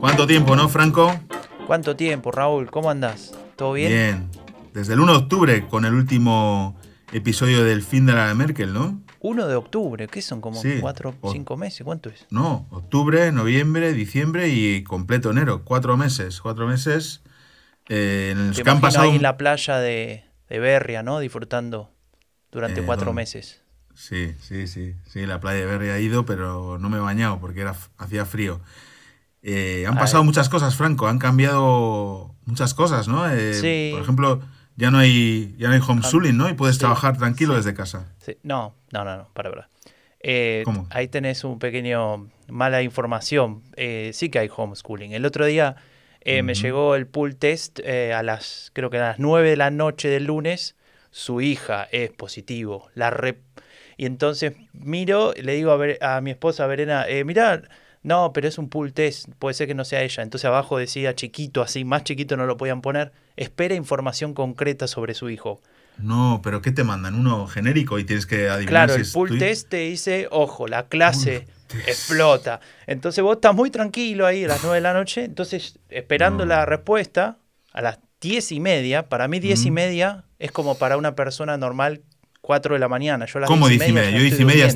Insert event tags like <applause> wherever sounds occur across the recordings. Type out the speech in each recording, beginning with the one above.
¿Cuánto tiempo, no, Franco? ¿Cuánto tiempo, Raúl? ¿Cómo andás? ¿Todo bien? Bien. Desde el 1 de octubre, con el último episodio del fin de la Merkel, ¿no? 1 de octubre, ¿qué son? ¿Como Sí. 4 O- 5 meses? ¿Cuánto es? No, octubre, noviembre, diciembre y completo enero. Cuatro meses. Cuatro meses eh, en los que han pasado. ahí en la playa de, de Berria, ¿no? Disfrutando durante Eh, cuatro meses. Sí, sí, sí. Sí, la playa de Berry ha ido, pero no me he bañado porque era, hacía frío. Eh, han pasado muchas cosas, Franco. Han cambiado muchas cosas, ¿no? Eh, Sí. Por ejemplo, ya no hay, ya no hay homeschooling, ¿no? Y puedes Sí, trabajar tranquilo sí. desde casa. Sí, No, no, no, no, para, para. Eh, ¿Cómo? Ahí tenés un pequeño mala información. Sí que hay homeschooling. El otro día me llegó el pool test a las, creo que a las 9 de la noche del lunes. Su hija es positivo. La re- Y entonces miro, le digo a, Ver- a mi esposa Verena, eh, mira, no, pero es un pool test, puede ser que no sea ella. Entonces abajo decía chiquito, así, más chiquito no lo podían poner. Espera información concreta sobre su hijo. No, pero ¿qué te mandan? Uno genérico y tienes que adivinar Claro, si el tu- test te dice, ojo, la clase explota. Entonces vos estás muy tranquilo ahí a las 9 de la noche, entonces esperando No. la respuesta a las 10 y media, para mí 10 y Mm. media es como para una persona normal 4 de la mañana. Yo a las ¿Cómo 10 diez y media? Yo diez estoy y media,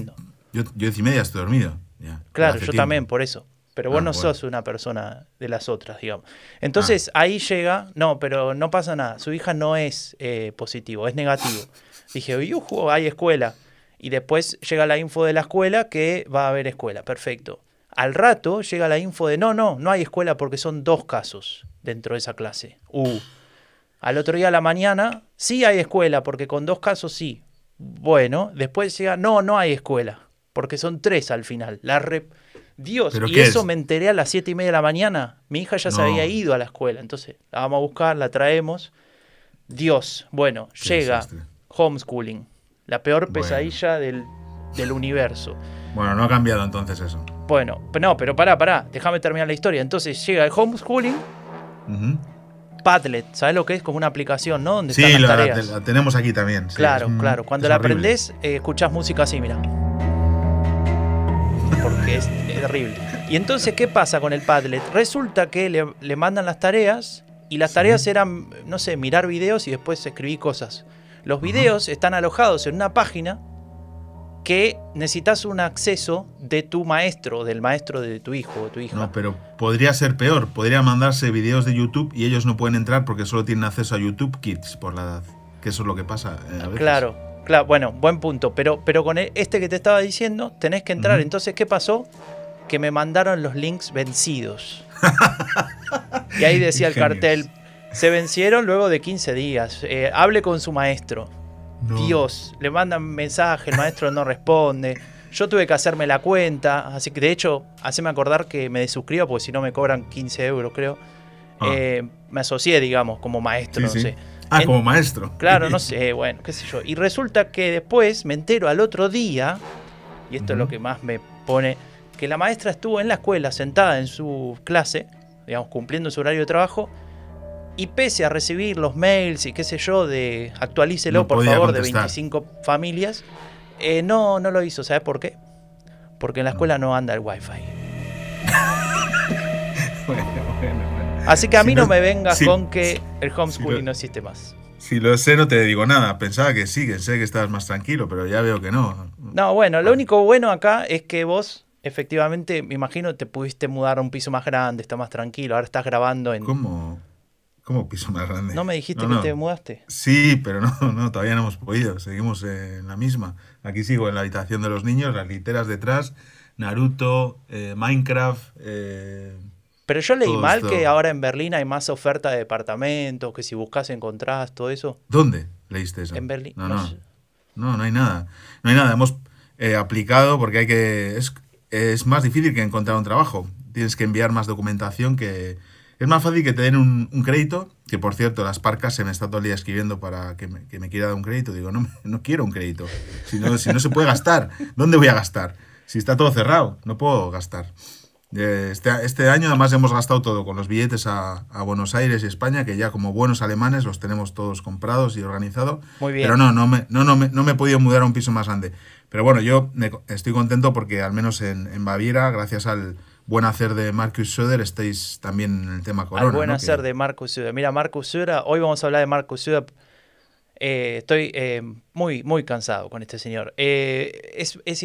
yo, yo diez y media estoy dormido. ya, Claro, yo tiempo. también, por eso. Pero vos Ah, no bueno. sos una persona de las otras, digamos. Entonces ahí llega, no, pero no pasa nada. Su hija no es eh, positivo, es negativo. Dije, yujú, hay escuela. Y después llega la info de la escuela que va a haber escuela. Perfecto. Al rato llega la info de no, no, no hay escuela porque son dos casos dentro de esa clase. Uh. Al otro día a la mañana, sí hay escuela porque con dos casos sí. Bueno, después llega, no, no hay escuela porque son tres al final. La re- Dios, ¿Pero y eso es? me enteré a las siete y media de la mañana. Mi hija ya se había ido a la escuela, entonces la vamos a buscar, la traemos. Dios, bueno, llega desastre. homeschooling, la peor Bueno. pesadilla del, del universo. Bueno, no ha cambiado entonces eso. Bueno, no, pero pará, pará, déjame terminar la historia. Entonces llega el homeschooling. Padlet, ¿sabes lo que es? Como una aplicación, ¿no? Donde Sí, están las la, tareas. la tenemos aquí también. sí, Claro, un- claro. Cuando la horrible. aprendes, eh, escuchás música así, mira. Porque es, terrible. Y entonces, ¿qué pasa con el Padlet? Resulta que le, le mandan las tareas y las Sí. tareas eran, no sé, mirar videos y después escribir cosas. Los videos están alojados en una página que necesitas un acceso de tu maestro, del maestro de tu hijo o tu hija. No, pero podría ser peor. Podría mandarse videos de YouTube y ellos no pueden entrar porque solo tienen acceso a YouTube Kids por la edad. Que eso es lo que pasa eh, a veces. Claro, claro, bueno, buen punto. Pero, pero con e- este que te estaba diciendo, tenés que entrar. Entonces, ¿qué pasó? Que me mandaron los links vencidos. y ahí decía el cartel, se vencieron luego de 15 días. Eh, hable con su maestro. No. Dios, le mandan mensaje, el maestro no responde. Yo tuve que hacerme la cuenta, así que de hecho, haceme acordar que me desuscribo porque si no me cobran 15 euros, creo. Ah. Eh, me asocié, digamos, como maestro, Sí, no sí. sé. Ah, En- como maestro. Claro, no <laughs> sé, bueno, qué sé yo. Y resulta que después me entero al otro día, y esto es lo que más me pone, que la maestra estuvo en la escuela sentada en su clase, digamos, cumpliendo su horario de trabajo, y pese a recibir los mails y qué sé yo, de actualícelo No por favor contestar. de 25 familias, eh, no, no lo hizo. ¿Sabes por qué? Porque en la escuela no anda el wifi. <laughs> Bueno, bueno, bueno. Así que a Si mí no, me vengas si- con que el homeschooling lo- no existe más. Si lo sé, no te digo nada. Pensaba que sí, que sé que estabas más tranquilo, pero ya veo que no. No, bueno, lo único bueno acá es que vos, efectivamente, me imagino, te pudiste mudar a un piso más grande, está más tranquilo, ahora estás grabando en... ¿Cómo, cómo piso más grande? ¿No me dijiste No, que no. te mudaste? Sí, pero no, <laughs> no, todavía no hemos podido. Seguimos en la misma. Aquí sigo en la habitación de los niños, las literas detrás, Naruto, eh, Minecraft. eh, Pero yo leí mal esto- que ahora en Berlín hay más oferta de departamentos, que si buscas encontrás, todo eso. ¿Dónde leíste eso? En Berlín. No, no. No, no hay nada. No hay nada. Hemos eh, aplicado porque hay que. Es, es más difícil que encontrar un trabajo. Tienes que enviar más documentación que. Es más fácil que te den un, un crédito, que por cierto, las parcas se me está todo el día escribiendo para que me, que me quiera dar un crédito. Digo, no, me- no quiero un crédito. Si no, si no se puede gastar, ¿dónde voy a gastar? Si está todo cerrado, no puedo gastar. Este, este, año además hemos gastado todo con los billetes a, Buenos Aires y España, que ya como buenos alemanes los tenemos todos comprados y organizados. Muy bien. Pero no, no me, no, no, me, no me he podido mudar a un piso más grande. Pero bueno, yo estoy contento porque al menos en, en Baviera, gracias al buen hacer de Marcus Söder, estáis también en el tema corona. Al buen hacer de Marcus Söder. Mira, Marcus Söder, hoy vamos a hablar de Marcus Söder. Eh, estoy eh, muy, muy cansado con este señor. Eh, es, es,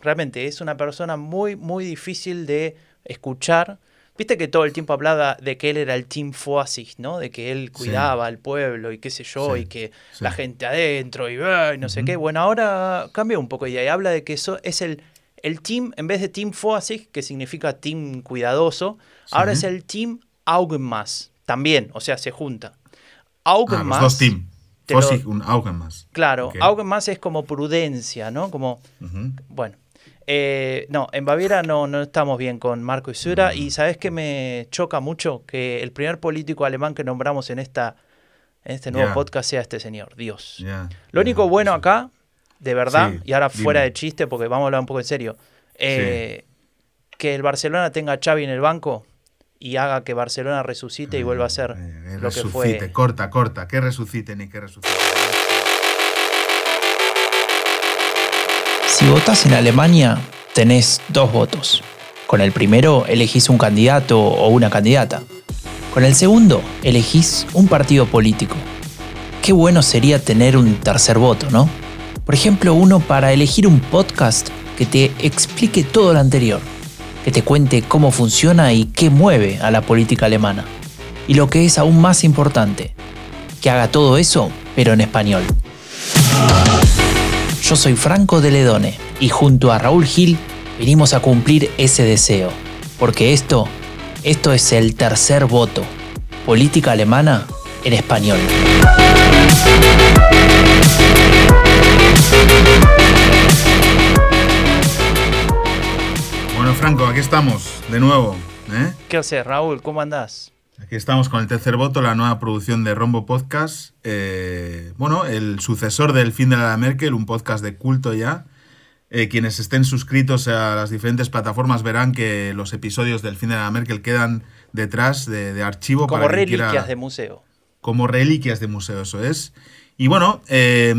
realmente es una persona muy, muy difícil de escuchar. Viste que todo el tiempo hablaba de que él era el Team Foasis, ¿no? De que él cuidaba al pueblo y qué sé yo, y que la gente adentro y, no sé qué. Bueno, ahora cambia un poco y habla de que eso es el, el Team, en vez de Team Foasis, que significa Team cuidadoso, ahora es el Team Augenmaß, también, o sea, se junta. Augenmaß. Ah, los dos team. Un Augenmaß. Claro, Augenmaß es como prudencia, ¿no? Como, bueno. Eh, no, en Baviera no, no estamos bien con Marco Isura y sabes que me choca mucho que el primer político alemán que nombramos en esta en este nuevo podcast sea este señor, Dios. Lo único bueno acá, de verdad, y ahora fuera de chiste porque vamos a hablar un poco en serio, eh, que el Barcelona tenga a Xavi en el banco y haga que Barcelona resucite y vuelva a ser eh, lo que fue. Corta, corta, que resucite ni que resucite. Si votas en Alemania, tenés dos votos. Con el primero elegís un candidato o una candidata. Con el segundo elegís un partido político. Qué bueno sería tener un tercer voto, ¿no? Por ejemplo, uno para elegir un podcast que te explique todo lo anterior, que te cuente cómo funciona y qué mueve a la política alemana. Y lo que es aún más importante, que haga todo eso, pero en español. Yo soy Franco de Ledone y junto a Raúl Gil vinimos a cumplir ese deseo, porque esto, esto es el tercer voto, política alemana en español. Bueno, Franco, aquí estamos, de nuevo. ¿eh? ¿Qué haces, Raúl? ¿Cómo andás? Aquí estamos con el tercer voto, la nueva producción de Rombo Podcast. Eh, bueno, el sucesor del Fin de la Merkel, un podcast de culto ya. Eh, quienes estén suscritos a las diferentes plataformas verán que los episodios del Fin de la Merkel quedan detrás de, archivo. Como reliquias de museo. Como reliquias de museo, eso es. Y bueno, eh,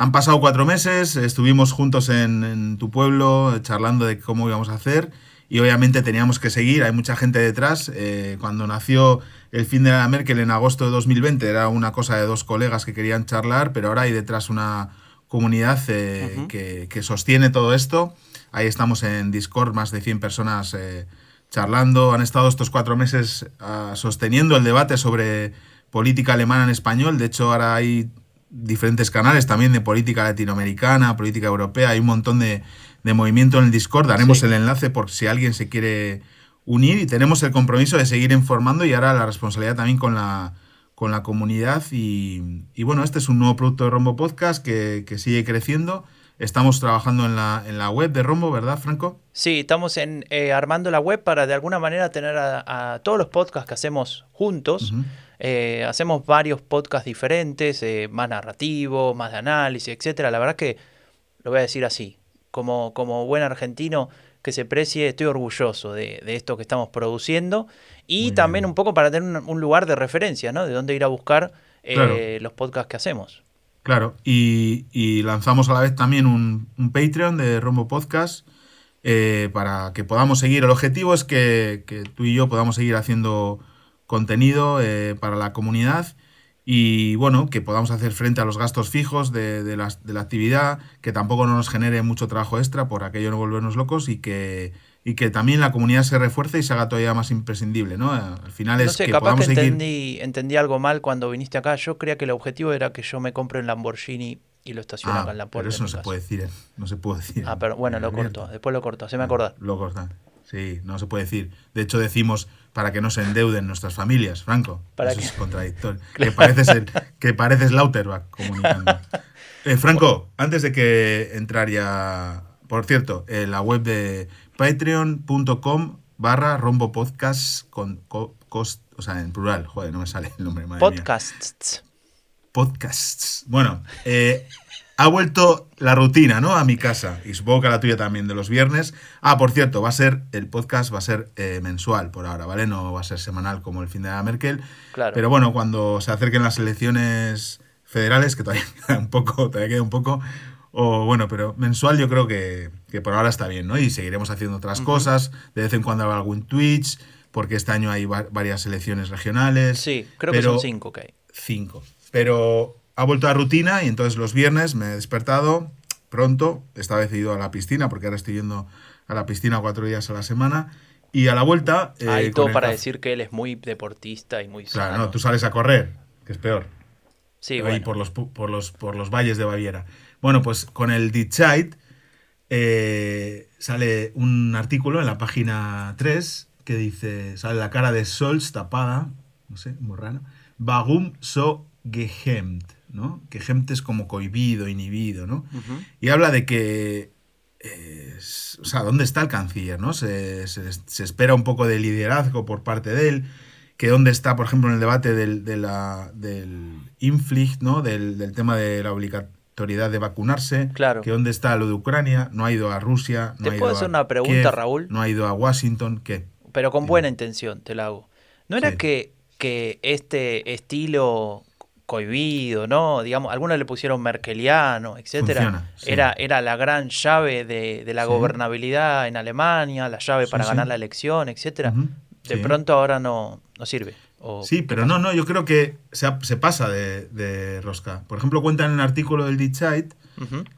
han pasado cuatro meses, estuvimos juntos en, en tu pueblo charlando de cómo íbamos a hacer y obviamente teníamos que seguir, hay mucha gente detrás. Eh, cuando nació el fin de la Merkel en agosto de 2020 era una cosa de dos colegas que querían charlar, pero ahora hay detrás una comunidad eh, que, sostiene todo esto. Ahí estamos en Discord, más de 100 personas eh, charlando. Han estado estos cuatro meses ah, sosteniendo el debate sobre política alemana en español. De hecho, ahora hay diferentes canales también de política latinoamericana, política europea. Hay un montón de, de movimiento en el Discord. Daremos el enlace por si alguien se quiere unir y tenemos el compromiso de seguir informando y ahora la responsabilidad también con la, con la comunidad. Y, bueno, este es un nuevo producto de Rombo Podcast que, sigue creciendo. Estamos trabajando en la, en la web de Rombo, ¿verdad, Franco? Sí, estamos en, eh, armando la web para de alguna manera tener a, todos los podcasts que hacemos juntos. Eh, hacemos varios podcasts diferentes, eh, más narrativos, más de análisis, etcétera. La verdad que lo voy a decir así como, como buen argentino que se precie, estoy orgulloso de, esto que estamos produciendo y también un poco para tener un, lugar de referencia, ¿no? De dónde ir a buscar eh, los podcasts que hacemos. Claro, y, lanzamos a la vez también un, Patreon de Rombo Podcast eh, para que podamos seguir. El objetivo es que, tú y yo podamos seguir haciendo contenido eh, para la comunidad y bueno, que podamos hacer frente a los gastos fijos de, la, actividad, que tampoco nos genere mucho trabajo extra por aquello no volvernos locos y que, y que también la comunidad se refuerce y se haga todavía más imprescindible, ¿no? Al final es que capaz que entendí, entendí algo mal cuando viniste acá. Yo creía que el objetivo era que yo me compre un Lamborghini y lo estacione ah, acá en la puerta. Pero eso no se puede decir, ¿eh? no se puede decir. Ah, pero bueno, lo corto, después lo corto, se me acordar. Lo corta. Sí, no se puede decir. De hecho, decimos para que no se endeuden nuestras familias, Franco. Eso es contradictorio. <laughs> Que pareces, el, que pareces Lauterbach comunicando. <laughs> Eh, Franco, antes de que entrar ya, por cierto, en la web de patreon.com barra rombo podcast con cost, o sea, en plural, joder, no me sale el nombre. Podcasts. Podcasts. Bueno, eh, ha vuelto la rutina, ¿no? A mi casa. Y supongo que a la tuya también, de los viernes. Ah, por cierto, va a ser, el podcast va a ser eh, mensual por ahora, ¿vale? No va a ser semanal como el fin de la Merkel. Claro. Pero bueno, cuando se acerquen las elecciones federales, que todavía <laughs> queda un poco, todavía queda un poco, o bueno, pero mensual yo creo que, que por ahora está bien, ¿no? Y seguiremos haciendo otras cosas. De vez en cuando habrá algún Twitch, porque este año hay va- varias elecciones regionales. Sí, creo que son cinco que hay. Cinco. Pero ha vuelto a rutina y entonces los viernes me he despertado pronto. Esta vez he ido a la piscina, porque ahora estoy yendo a la piscina cuatro días a la semana. Y a la vuelta. eh, Hay todo para decir que él es muy deportista y muy Claro, sano. no, tú sales a correr, que es peor. Sí, ahí bueno. por, los, por, los, por los valles de Baviera. Bueno, pues con el Ditzeit eh, sale un artículo en la página 3 que dice, sale la cara de Scholz tapada, no sé, muy Warum so gehemmt, ¿no? Gehemmt es como cohibido, inhibido, ¿no? Y habla de que, o sea, ¿dónde está el canciller, no? Se, se- se espera un poco de liderazgo por parte de él, que dónde está, por ejemplo, en el debate del, de la, del Impflicht, ¿no? Del, del tema de la obligatoriedad de vacunarse, Claro. que dónde está lo de Ucrania, no ha ido a Rusia, no ¿Te ha ido puedo a hacer una pregunta, Kiev, Raúl? No ha ido a Washington, ¿qué? Pero con buena intención te la hago. ¿No era Sí. que, que este estilo cohibido, ¿no? Digamos, algunos le pusieron merkeliano, etcétera. Funciona, sí. Era, era la gran llave de, de la Sí. gobernabilidad en Alemania, la llave para sí. ganar la elección, etcétera. De pronto ahora no, no sirve. O- Sí, pero no, no, yo creo que se, pasa de, de rosca. Por ejemplo, cuenta en el artículo del Die Zeit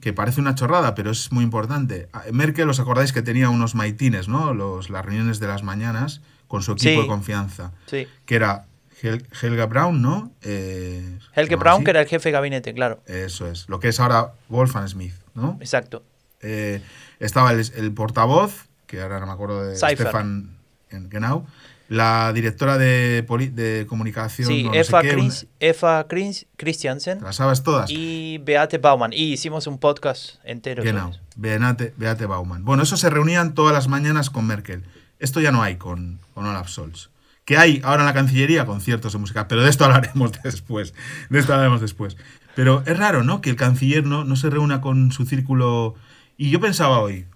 que parece una chorrada, pero es muy importante. Merkel, ¿os acordáis que tenía unos maitines, ¿no? Los, las reuniones de las mañanas con su equipo Sí. de confianza, Sí. que era Hel- Helga Braun, ¿no? Eh, Braun, así. que era el jefe de gabinete, claro. Eso es, lo que es ahora Wolfgang Smith, ¿no? Exacto. Eh, estaba el, el portavoz, que ahora no me acuerdo de. Stefan Genau, la directora de, poli- de comunicación, Sí, no sé Eva, qué, Krins- Eva Krins- Christiansen ¿las sabes todas? y Beate Baumann. Y hicimos un podcast entero. Genau. Beate, Beate Baumann. Bueno, eso se reunían todas las mañanas con Merkel. Esto ya no hay con, con Olaf Scholz. Que hay ahora en la Cancillería conciertos de música, pero de esto hablaremos <laughs> después. De esto hablaremos después. Pero es raro, ¿no? Que el canciller no, no se reúna con su círculo. Y yo pensaba hoy,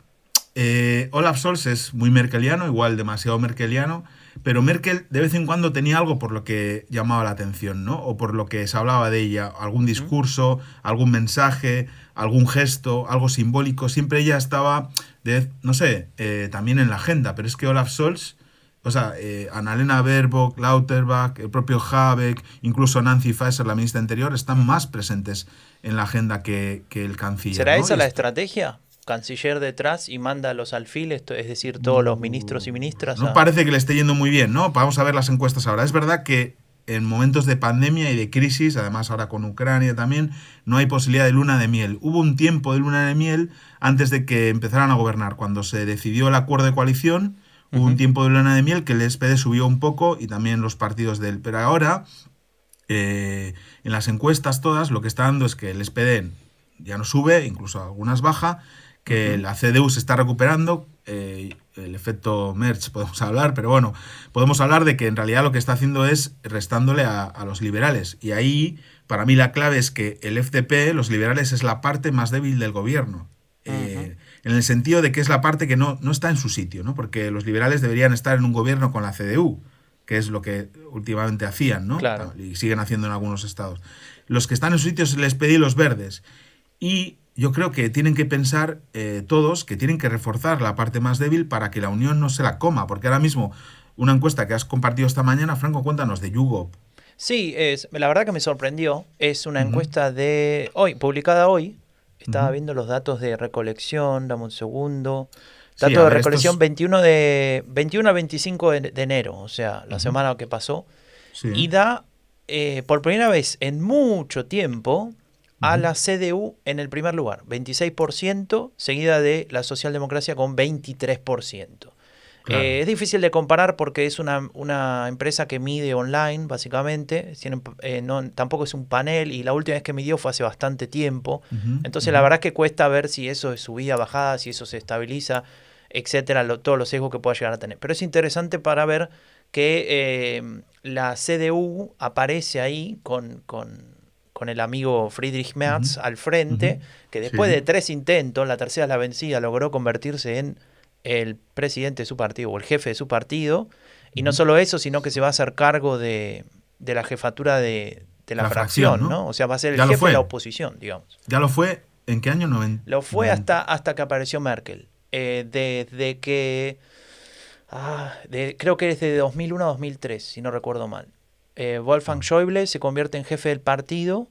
eh, Olaf Scholz es muy merkeliano, igual demasiado merkeliano, pero Merkel de vez en cuando tenía algo por lo que llamaba la atención, ¿no? O por lo que se hablaba de ella, algún discurso, algún mensaje, algún gesto, algo simbólico. Siempre ella estaba, de, no sé, eh, también en la agenda, pero es que Olaf Scholz, o sea, eh, Annalena Baerbock, Lauterbach, el propio Habeck, incluso Nancy Faeser, la ministra anterior, están más presentes en la agenda que, que el canciller. ¿Será ¿no? esa la es- estrategia? Canciller detrás y manda a los alfiles, es decir, todos los ministros y ministras. No a- parece que le esté yendo muy bien, ¿no? Vamos a ver las encuestas ahora. Es verdad que en momentos de pandemia y de crisis, además ahora con Ucrania también, no hay posibilidad de luna de miel. Hubo un tiempo de luna de miel antes de que empezaran a gobernar. Cuando se decidió el acuerdo de coalición, hubo un tiempo de luna de miel que el SPD subió un poco y también los partidos del... Pero ahora, eh, en las encuestas todas, lo que está dando es que el SPD ya no sube, incluso algunas baja, que la CDU se está recuperando, eh, el efecto Merch podemos hablar, pero bueno, podemos hablar de que en realidad lo que está haciendo es restándole a, a los liberales. Y ahí, para mí, la clave es que el FDP, los liberales, es la parte más débil del gobierno. Eh, en el sentido de que es la parte que no, no está en su sitio, ¿no? Porque los liberales deberían estar en un gobierno con la CDU, que es lo que últimamente hacían, ¿no? Claro. Y siguen haciendo en algunos estados. Los que están en su sitio se les pedí los verdes. Y yo creo que tienen que pensar eh, todos que tienen que reforzar la parte más débil para que la Unión no se la coma. Porque ahora mismo, una encuesta que has compartido esta mañana, Franco, cuéntanos de YouGov. Sí, es, la verdad que me sorprendió. Es una Ujú. encuesta de hoy, publicada hoy. Estaba Ujú. viendo los datos de recolección, dame un segundo. Sí, Datos a de ver, recolección estos- 21 de 21 a 25 de, de enero, o sea, la semana que pasó. Sí. Y da eh, por primera vez en mucho tiempo a la CDU en el primer lugar, 26%, seguida de la socialdemocracia con 23%. Claro. Eh, es difícil de comparar porque es una, una empresa que mide online, básicamente. Tienen, eh, no, tampoco es un panel y la última vez que midió fue hace bastante tiempo. Entonces, la verdad es que cuesta ver si eso es subida, bajada, si eso se estabiliza, etcétera, lo- todos los sesgos que pueda llegar a tener. Pero es interesante para ver que eh, la CDU aparece ahí con, con, con el amigo Friedrich Merz al frente, que después Sí. de tres intentos, la tercera es la vencida, logró convertirse en el presidente de su partido o el jefe de su partido. Y no solo eso, sino que se va a hacer cargo de, de la jefatura de, de la, La fracción, fracción, ¿no? ¿no? O sea, va a ser el Ya jefe de la oposición, digamos. ¿Ya lo fue? ¿En qué año? Noven- Lo fue hasta, hasta que apareció Merkel. Eh, desde que. ah, de- creo que desde 2001 a 2003, si no recuerdo mal. Eh, Wolfgang Schäuble se convierte en jefe del partido.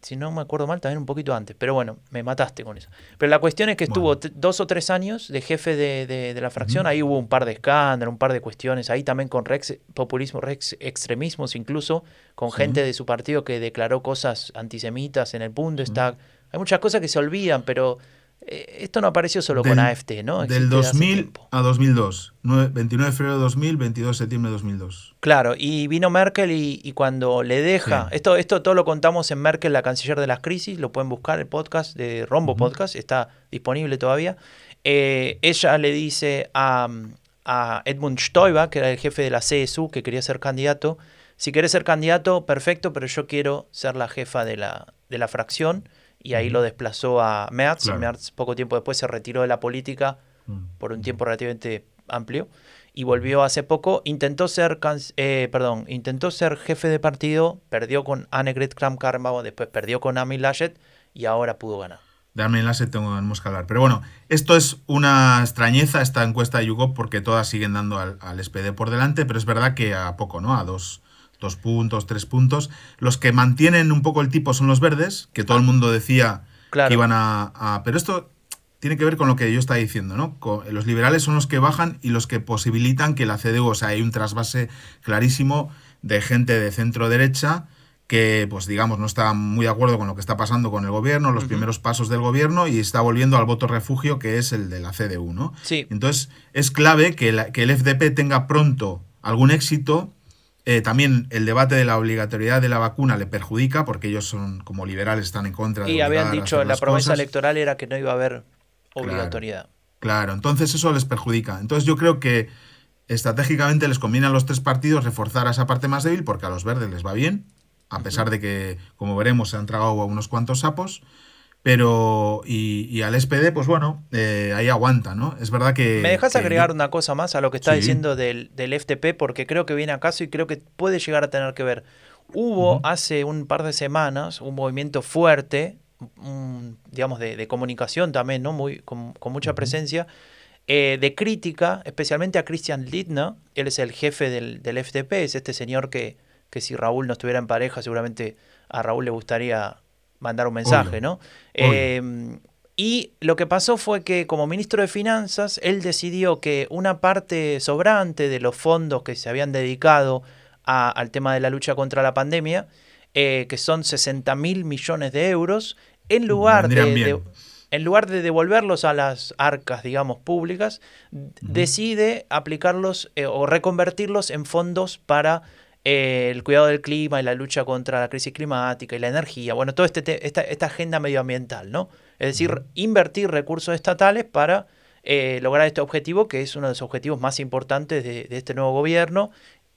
Si no me acuerdo mal, también un poquito antes. Pero bueno, me mataste con eso. Pero la cuestión es que estuvo Bueno. dos o tres años de jefe de, de- de la fracción. Ahí hubo un par de escándalos, un par de cuestiones. Ahí también con rex, populismo, rex, extremismos, incluso con gente de su partido que declaró cosas antisemitas en el Bundestag. Hay muchas cosas que se olvidan, pero esto no apareció solo con Del- AFT, ¿no? Del Existe hace 2000 tiempo. a 2002. Nue- 29 de febrero de 2000, 22 de septiembre de 2002. Claro, y vino Merkel y, y cuando le deja, Sí. esto, esto todo lo contamos en Merkel, la canciller de las crisis, lo pueden buscar, el podcast de Rombo Podcast, está disponible todavía. Eh, ella le dice a, a Edmund Stoiber, que era el jefe de la CSU, que quería ser candidato, si querés ser candidato, perfecto, pero yo quiero ser la jefa de la, de la fracción, y ahí lo desplazó a Merz, Claro. y Merz poco tiempo después se retiró de la política Mm. por un tiempo relativamente amplio y volvió hace poco. Intentó ser, eh, perdón, intentó ser jefe de partido, perdió con Annegret Kramp-Karrenbauer, después perdió con Amy Laschet y ahora pudo ganar. De Armin Laschet tenemos que hablar. Pero bueno, esto es una extrañeza, esta encuesta de YouGov, porque todas siguen dando al, al SPD por delante, pero es verdad que a poco, ¿no? A dos, dos puntos, tres puntos. Los que mantienen un poco el tipo son los verdes, que todo el mundo decía Claro. que iban a, a- Pero esto tiene que ver con lo que yo estaba diciendo, ¿no? Los liberales son los que bajan y los que posibilitan que la CDU, o sea, hay un trasvase clarísimo de gente de centro derecha que, pues digamos, no está muy de acuerdo con lo que está pasando con el gobierno, los primeros pasos del gobierno y está volviendo al voto refugio que es el de la CDU, ¿no? Sí. Entonces, es clave que, la- que el FDP tenga pronto algún éxito. Eh, también el debate de la obligatoriedad de la vacuna le perjudica porque ellos son, como liberales, están en contra de Y habían dicho, la promesa cosas. electoral era que no iba a haber obligatoriedad. Claro, entonces eso les perjudica. Entonces yo creo que estratégicamente les conviene a los tres partidos reforzar a esa parte más débil porque a los verdes les va bien, a pesar de que, como veremos, se han tragado a unos cuantos sapos. Pero, y, y al SPD, pues bueno, eh, ahí aguanta, ¿no? Es verdad que... ¿Me dejas que agregar yo- una cosa más a lo que está Sí. diciendo del, del FTP? Porque creo que viene a caso y creo que puede llegar a tener que ver. Hubo hace un par de semanas un movimiento fuerte, un- digamos, de, de comunicación también, ¿no? Muy, con, con mucha presencia, eh, de crítica, especialmente a Christian Lindner. Él es el jefe del, del FTP, es este señor que, que si Raúl no estuviera en pareja, seguramente a Raúl le gustaría mandar un mensaje, Obvio. ¿no? Obvio. Eh, y lo que pasó fue que como ministro de Finanzas, él decidió que una parte sobrante de los fondos que se habían dedicado a- al tema de la lucha contra la pandemia, eh, que son 60 mil millones de euros, en lugar de- en lugar de devolverlos a las arcas, digamos, públicas, decide aplicarlos eh, o reconvertirlos en fondos para eh, el cuidado del clima y la lucha contra la crisis climática y la energía. Bueno, toda este te- esta, esta agenda medioambiental, ¿no? Es decir, invertir recursos estatales para eh, lograr este objetivo, que es uno de los objetivos más importantes de, de este nuevo gobierno.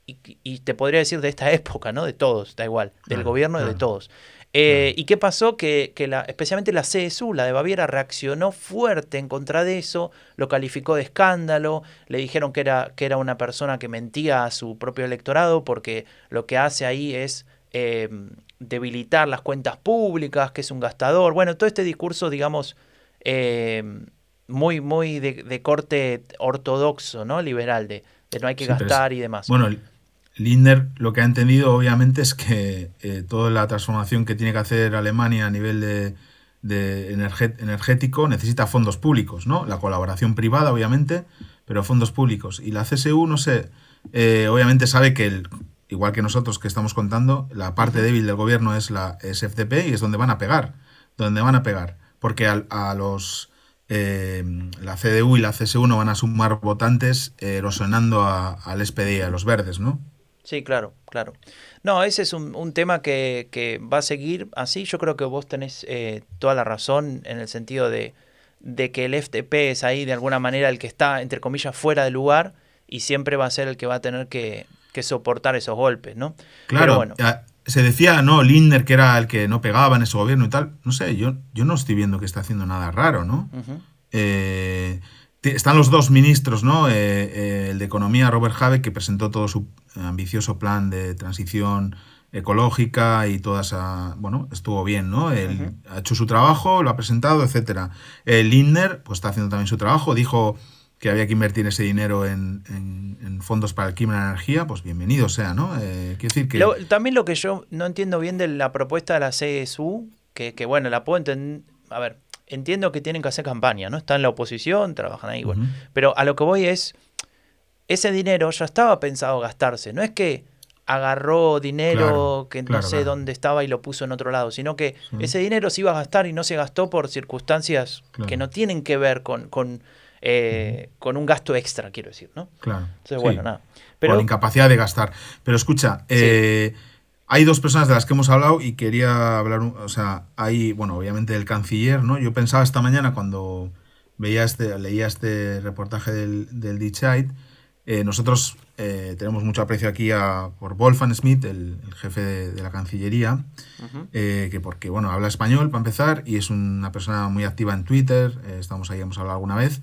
Y, y te podría decir de esta <laughs> época, ¿no? De todos, da igual, del Claro, gobierno y de todos. Eh, ¿Y qué pasó? Que, que la, especialmente la CSU, la de Baviera, reaccionó fuerte en contra de eso, lo calificó de escándalo, le dijeron que era, que era una persona que mentía a su propio electorado porque lo que hace ahí es eh, debilitar las cuentas públicas, que es un gastador. Bueno, todo este discurso, digamos, eh, muy, muy de, de corte ortodoxo, ¿no? Liberal, de, de no hay que Sí, pero es- gastar y demás. Bueno, Lindner lo que ha entendido obviamente es que eh, toda la transformación que tiene que hacer Alemania a nivel de, energético necesita fondos públicos, ¿no? La colaboración privada, obviamente, pero fondos públicos. Y la CSU, no sé, eh, obviamente sabe que, el- igual que nosotros que estamos contando, la parte débil del gobierno es la es FDP y es donde van a pegar, donde van a pegar. Porque al- a los... eh, la CDU y la CSU no van a sumar votantes erosionando a- al SPD y a los verdes, ¿no? Sí, claro, claro. No, ese es un, un tema que, que va a seguir así. Yo creo que vos tenés eh, toda la razón en el sentido de, de que el FTP es ahí de alguna manera el que está, entre comillas, fuera de lugar y siempre va a ser el que va a tener que, que soportar esos golpes, ¿no? Claro, Pero bueno, a- se decía, no, Lindner, que era el que no pegaba en ese gobierno y tal. No sé, yo, yo no estoy viendo que está haciendo nada raro, ¿no? Eh, están los dos ministros, ¿no? Eh, eh, el de Economía, Robert Habeck, que presentó todo su ambicioso plan de transición ecológica y toda esa, bueno, estuvo bien, ¿no? Él ha hecho su trabajo, lo ha presentado, etcétera. El Lindner, pues está haciendo también su trabajo, dijo que había que invertir ese dinero en, fondos para el clima y la energía, pues bienvenido sea, ¿no? Eh, decir que... también lo que yo no entiendo bien de la propuesta de la CSU, que, que bueno, la puedo entender, a ver, entiendo que tienen que hacer campaña, ¿no? Están en la oposición, trabajan ahí, bueno. Pero a lo que voy es, ese dinero ya estaba pensado gastarse, no es que agarró dinero que no sé dónde estaba y lo puso en otro lado, sino que ese dinero se iba a gastar y no se gastó por circunstancias que no tienen que ver con, con eh, con un gasto extra, quiero decir, ¿no? Claro. Entonces, bueno, nada. Pero, la incapacidad de gastar. Pero escucha, eh, hay dos personas de las que hemos hablado y quería hablar, o sea, hay, bueno, obviamente el canciller, ¿no? Yo pensaba esta mañana cuando veía este, leía este reportaje del, del eh, nosotros tenemos mucho aprecio aquí a, por Wolfgang Schmidt, el, jefe de, la Cancillería, que porque, bueno, habla español para empezar y es una persona muy activa en Twitter, estamos ahí, hemos hablado alguna vez,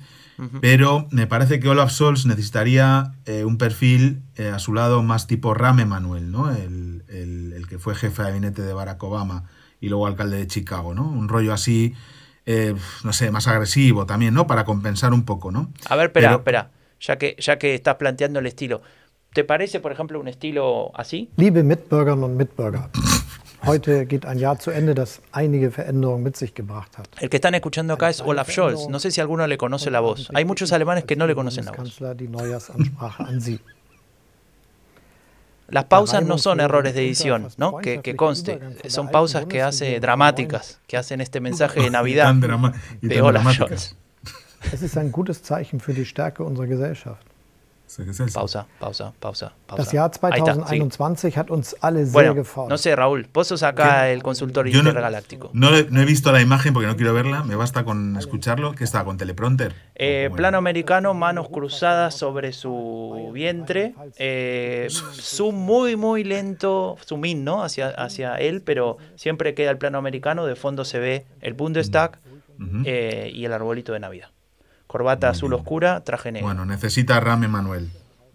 pero me parece que Olaf Scholz necesitaría eh, un perfil eh, a su lado más tipo Rame Manuel, ¿no? El, que fue jefe de gabinete de Barack Obama y luego alcalde de Chicago, ¿no? Un rollo así, eh, no sé, más agresivo también, ¿no? Para compensar un poco, ¿no? A ver, espera, espera, ya que, ya que estás planteando el estilo. ¿Te parece, por ejemplo, un estilo así? Liebe Mitbürgerinnen und Mitbürger. <laughs> Heute geht ein Jahr zu Ende, das einige Veränderungen mit sich gebracht hat. El que están escuchando acá es Olaf Scholz. No sé si alguno le conoce la voz. Hay muchos alemanes que no le conocen la voz. Las pausas no son errores de edición, ¿no? Que, que conste. Son pausas que hace dramáticas, que hacen este mensaje de <laughs> Navidad de Olaf Scholz. Es ist ein gutes Zeichen für die Stärke unserer Gesellschaft. Pausa, pausa, pausa, pausa. Das Jahr 2021 hat uns alle sehr gefordert. No sé, Raúl, vos sos acá el consultor intergaláctico. No, no, he visto la imagen porque no quiero verla, me basta con escucharlo. ¿Qué está? ¿Con teleprompter? Eh, plano americano, manos cruzadas sobre su vientre. Eh, zoom muy, muy lento, zoom in, ¿no? Hacia, hacia él, pero siempre queda el plano americano. De fondo se ve el Bundestag eh, y el arbolito de Navidad. Corbata azul oscura, traje negro. Bueno, necesita RAM Emanuel.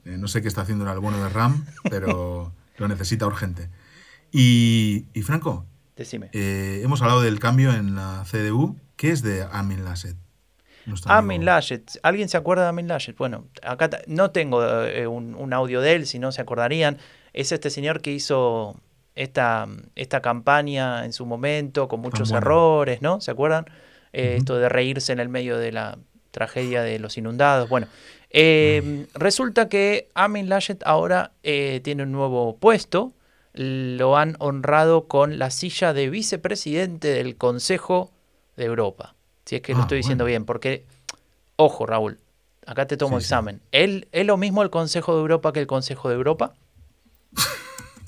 Eh, no sé qué está haciendo el alguno de RAM, <laughs> pero lo necesita urgente. Y, Franco, Decime. Eh, hemos hablado del cambio en la CDU. ¿Qué es de Amin Laschet? Amin Laschet. ¿Alguien se acuerda de Amin Laschet? Bueno, acá no tengo eh, un, audio de él, si no se acordarían. Es este señor que hizo esta, esta campaña en su momento con muchos errores, ¿no? ¿Se acuerdan? Esto de reírse en el medio de la tragedia de los inundados. Bueno, em, resulta que Amin Laschet ahora eh, tiene un nuevo puesto. Lo han honrado con la silla de vicepresidente del Consejo de Europa. Si es que lo ah, estoy diciendo bien, porque, ojo Raúl, acá te tomo examen. ¿Es lo mismo el Consejo de Europa que el Consejo de Europa? <laughs>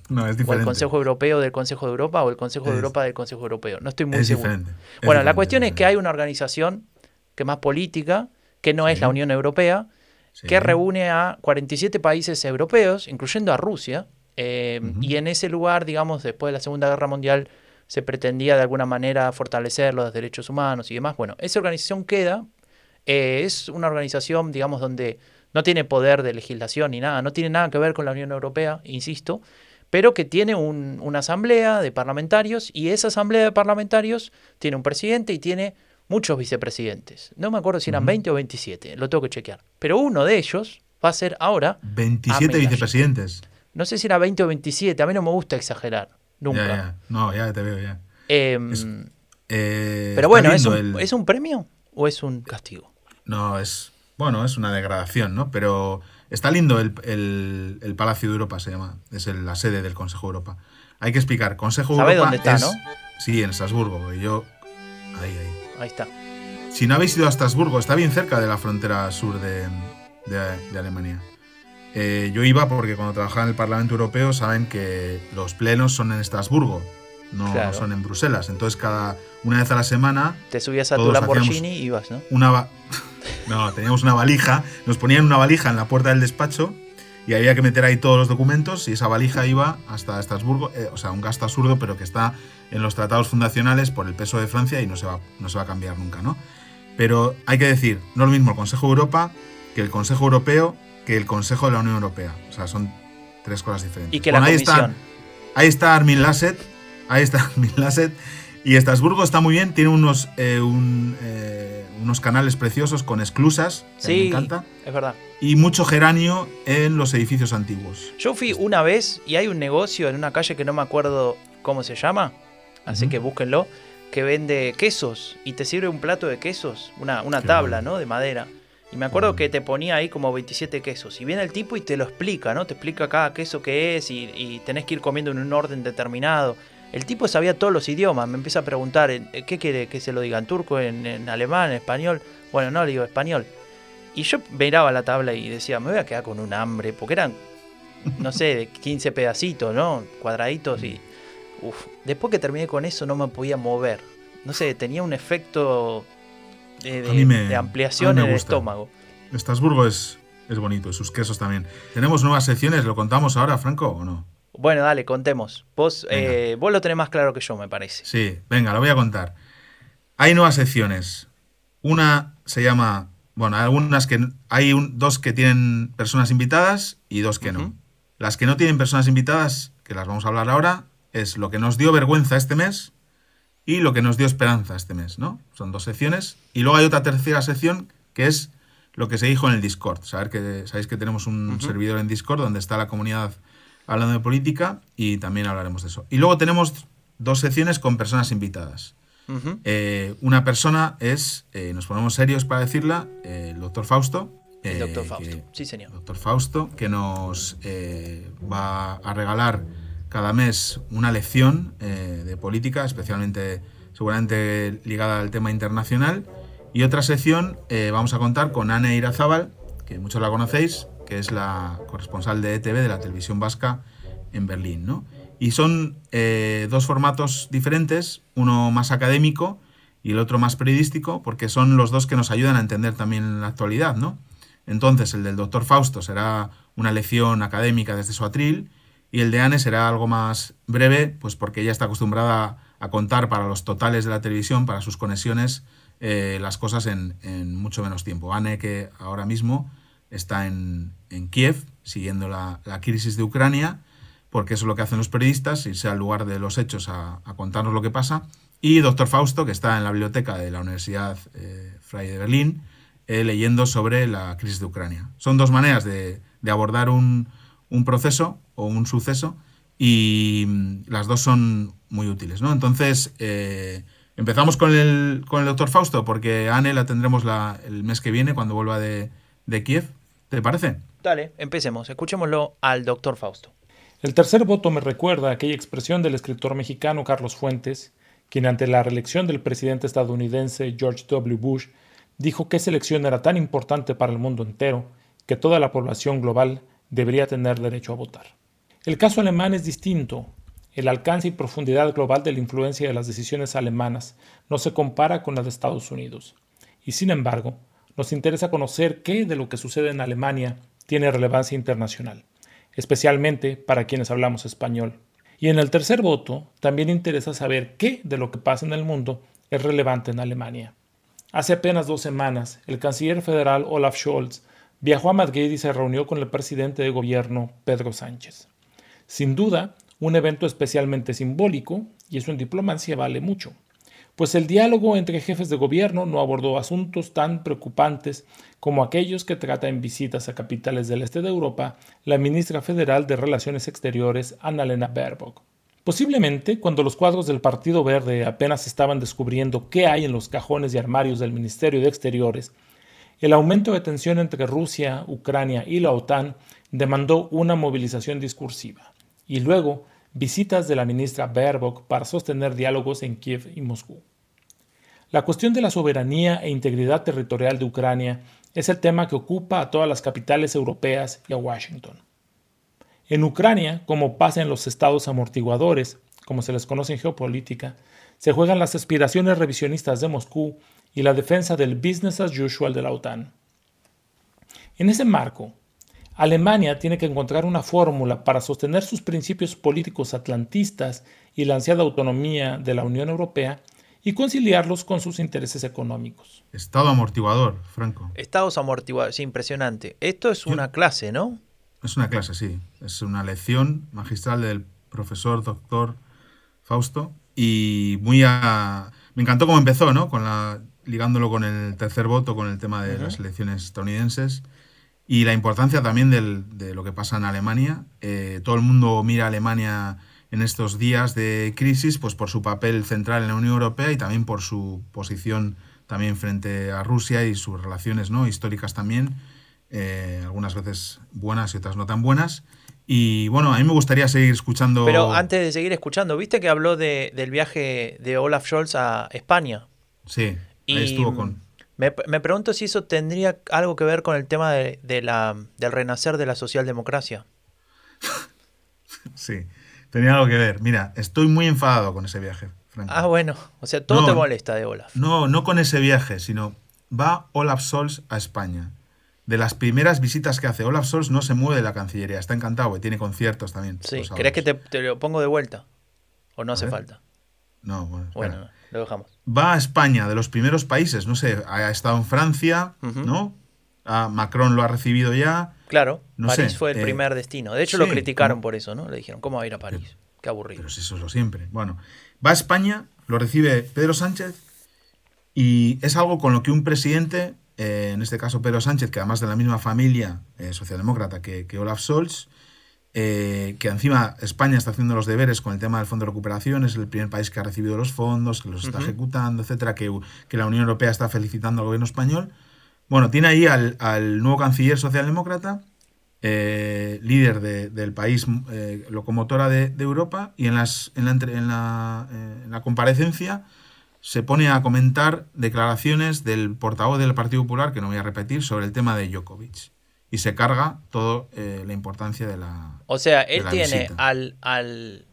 No, es diferente. O el Consejo Europeo del Consejo de Europa o el Consejo de Europa del Consejo Europeo. No estoy muy seguro. Bueno, la cuestión es que hay una organización que más política, que no es la Unión Europea, que reúne a 47 países europeos, incluyendo a Rusia, eh, y en ese lugar, digamos, después de la Segunda Guerra Mundial, se pretendía de alguna manera fortalecer los derechos humanos y demás. Bueno, esa organización queda, eh, es una organización, digamos, donde no tiene poder de legislación ni nada, no tiene nada que ver con la Unión Europea, insisto, pero que tiene una asamblea de parlamentarios y esa asamblea de parlamentarios tiene un presidente y tiene muchos vicepresidentes. No me acuerdo si eran 20 o 27, lo tengo que chequear. Pero uno de ellos va a ser ahora. 27 vicepresidentes. No sé si era 20 o 27, a mí no me gusta exagerar. Nunca. No, ya te veo, ya. Em, eh, pero bueno, ¿es un, ¿es un premio o es un castigo? No, es. Bueno, es una degradación, ¿no? Pero está lindo el, el, Palacio de Europa, se llama. Es la sede del Consejo de Europa. Hay que explicar. Consejo de Europa. dónde está, no? Sí, en Estrasburgo. Y yo. Ahí, ahí. Ahí está. Si no habéis ido a Estrasburgo, está bien cerca de la frontera sur de, Alemania. Eh, yo iba porque cuando trabajaba en el Parlamento Europeo saben que los plenos son en Estrasburgo, no, son en Bruselas. Entonces cada una vez a la semana... Te subías a tu Lamborghini y ibas, ¿no? Una <laughs> no, teníamos una valija, nos ponían una valija en la puerta del despacho y había que meter ahí todos los documentos y esa valija iba hasta Estrasburgo, eh, o sea, un gasto absurdo, pero que está en los tratados fundacionales por el peso de Francia y no se va, no se va a cambiar nunca, ¿no? Pero hay que decir, no es lo mismo el Consejo de Europa que el Consejo Europeo que el Consejo de la Unión Europea. O sea, son tres cosas diferentes. Y que la ahí está, ahí está Armin Lasset, ahí está <laughs> Armin Lasset, y Estrasburgo está muy bien, tiene unos, eh, eh, unos canales preciosos con esclusas, que sí, me encanta. es verdad. Y mucho geranio en los edificios antiguos. Yo fui una vez y hay un negocio en una calle que no me acuerdo cómo se llama, así que búsquenlo, que vende quesos y te sirve un plato de quesos, una, una tabla, ¿no? De madera. Y me acuerdo que te ponía ahí como 27 quesos. Y viene el tipo y te lo explica, ¿no? Te explica cada queso que es y, y tenés que ir comiendo en un orden determinado. El tipo sabía todos los idiomas, me empieza a preguntar, eh, ¿qué quiere que se lo diga? ¿En turco, en, alemán, en español? Bueno, no, le digo español. Y yo miraba la tabla y decía, me voy a quedar con un hambre, porque eran, no sé, de 15 pedacitos, ¿no? Cuadraditos y... Uf, después que terminé con eso no me podía mover. No sé, tenía un efecto de, de ampliación en el estómago. Estrasburgo es, es bonito, y sus quesos también. ¿Tenemos nuevas secciones? ¿Lo contamos ahora, Franco, o no? Bueno, dale, contemos. Vos, eh, vos lo tenés más claro que yo, me parece. Sí, venga, lo voy a contar. Hay nuevas secciones. Una se llama. Bueno, algunas que. Hay dos que tienen personas invitadas y dos que no. Las que no tienen personas invitadas, que las vamos a hablar ahora, es lo que nos dio vergüenza este mes y lo que nos dio esperanza este mes, ¿no? Son dos secciones. Y luego hay otra tercera sección que es lo que se dijo en el Discord. Saber que, sabéis que tenemos un servidor en Discord donde está la comunidad hablando de política y también hablaremos de eso. Y luego tenemos dos secciones con personas invitadas. Eh, una persona es, eh, nos ponemos serios para decirla, eh, el doctor Fausto. el doctor Fausto, sí señor. Doctor Fausto, que nos va a regalar cada mes una lección de política, especialmente, seguramente ligada al tema internacional. Y otra sección vamos a contar con Anne Irazábal, que muchos la conocéis, que es la corresponsal de ETV de la televisión vasca en Berlín. ¿no? Y son eh, dos formatos diferentes, uno más académico y el otro más periodístico, porque son los dos que nos ayudan a entender también la actualidad. ¿no? Entonces, el del doctor Fausto será una lección académica desde su atril y el de Anne será algo más breve, pues porque ella está acostumbrada a contar para los totales de la televisión, para sus conexiones, eh, las cosas en, en, mucho menos tiempo. Anne, que ahora mismo está en, Kiev siguiendo la, crisis de Ucrania, porque eso es lo que hacen los periodistas, irse al lugar de los hechos a, contarnos lo que pasa. Y doctor Fausto, que está en la biblioteca de la Universidad eh, de Berlín, eh, leyendo sobre la crisis de Ucrania. Son dos maneras de, abordar un, proceso o un suceso y mm, las dos son muy útiles. ¿no? Entonces, eh, empezamos con el, con el doctor Fausto, porque Anne la tendremos el mes que viene cuando vuelva de, de Kiev. ¿Te parece? Dale, empecemos. Escuchémoslo al doctor Fausto. El tercer voto me recuerda a aquella expresión del escritor mexicano Carlos Fuentes, quien ante la reelección del presidente estadounidense George W. Bush dijo que esa elección era tan importante para el mundo entero que toda la población global debería tener derecho a votar. El caso alemán es distinto. El alcance y profundidad global de la influencia de las decisiones alemanas no se compara con la de Estados Unidos. Y sin embargo, nos interesa conocer qué de lo que sucede en Alemania tiene relevancia internacional, especialmente para quienes hablamos español. Y en el tercer voto también interesa saber qué de lo que pasa en el mundo es relevante en Alemania. Hace apenas dos semanas, el canciller federal Olaf Scholz viajó a Madrid y se reunió con el presidente de gobierno Pedro Sánchez. Sin duda, un evento especialmente simbólico, y eso en diplomacia vale mucho pues el diálogo entre jefes de gobierno no abordó asuntos tan preocupantes como aquellos que trata en visitas a capitales del este de Europa la ministra federal de Relaciones Exteriores Annalena Baerbock. Posiblemente cuando los cuadros del Partido Verde apenas estaban descubriendo qué hay en los cajones y armarios del Ministerio de Exteriores, el aumento de tensión entre Rusia, Ucrania y la OTAN demandó una movilización discursiva. Y luego, visitas de la ministra Baerbock para sostener diálogos en Kiev y Moscú. La cuestión de la soberanía e integridad territorial de Ucrania es el tema que ocupa a todas las capitales europeas y a Washington. En Ucrania, como pasa en los estados amortiguadores, como se les conoce en geopolítica, se juegan las aspiraciones revisionistas de Moscú y la defensa del business as usual de la OTAN. En ese marco, Alemania tiene que encontrar una fórmula para sostener sus principios políticos atlantistas y la ansiada autonomía de la Unión Europea y conciliarlos con sus intereses económicos. Estado amortiguador, Franco. Estados amortiguadores, impresionante. Esto es una clase, ¿no? Es una clase, sí. Es una lección magistral del profesor doctor Fausto y muy a... Me encantó cómo empezó, ¿no? Con la ligándolo con el tercer voto, con el tema de las elecciones estadounidenses y la importancia también de lo que pasa en Alemania. Eh, todo el mundo mira a Alemania en estos días de crisis, pues por su papel central en la Unión Europea y también por su posición también frente a Rusia y sus relaciones ¿no? históricas también, eh, algunas veces buenas y otras no tan buenas. Y bueno, a mí me gustaría seguir escuchando. Pero antes de seguir escuchando, ¿viste que habló de, del viaje de Olaf Scholz a España? Sí, ahí estuvo con. Me, me, pregunto si eso tendría algo que ver con el tema de, de la, del renacer de la socialdemocracia. sí. Tenía algo que ver. Mira, estoy muy enfadado con ese viaje. Ah, bueno. O sea, todo te molesta de Olaf. No, no con ese viaje, sino va Olaf Scholz a España. De las primeras visitas que hace Olaf Scholz no se mueve de la Cancillería. Está encantado, y tiene conciertos también. Sí, ¿crees que te, lo pongo de vuelta? ¿O no hace falta? No, bueno. Bueno, lo dejamos. Va a España, de los primeros países. No sé, ha estado en Francia, ¿no? A Macron lo ha recibido ya. Claro, París fue el eh, primer destino. De hecho, lo criticaron por eso, ¿no? Le dijeron, ¿cómo va a ir a París? Qué aburrido. Pero eso es lo siempre. Bueno, va a España, lo recibe Pedro Sánchez y es algo con lo que un presidente, eh, en este caso Pedro Sánchez, que además de la misma familia eh, socialdemócrata que, Olaf Scholz, que encima España está haciendo los deberes con el tema del Fondo de Recuperación, es el primer país que ha recibido los fondos, que los está ejecutando, etcétera, que, que la Unión Europea está felicitando al gobierno español bueno, tiene ahí al, nuevo canciller socialdemócrata, eh, líder del país eh, locomotora de, Europa, y en, las, en, la, en, la, eh, en la comparecencia se pone a comentar declaraciones del portavoz del Partido Popular, que no voy a repetir, sobre el tema de Djokovic. Y se carga toda la importancia de la. O sea, él tiene al, al,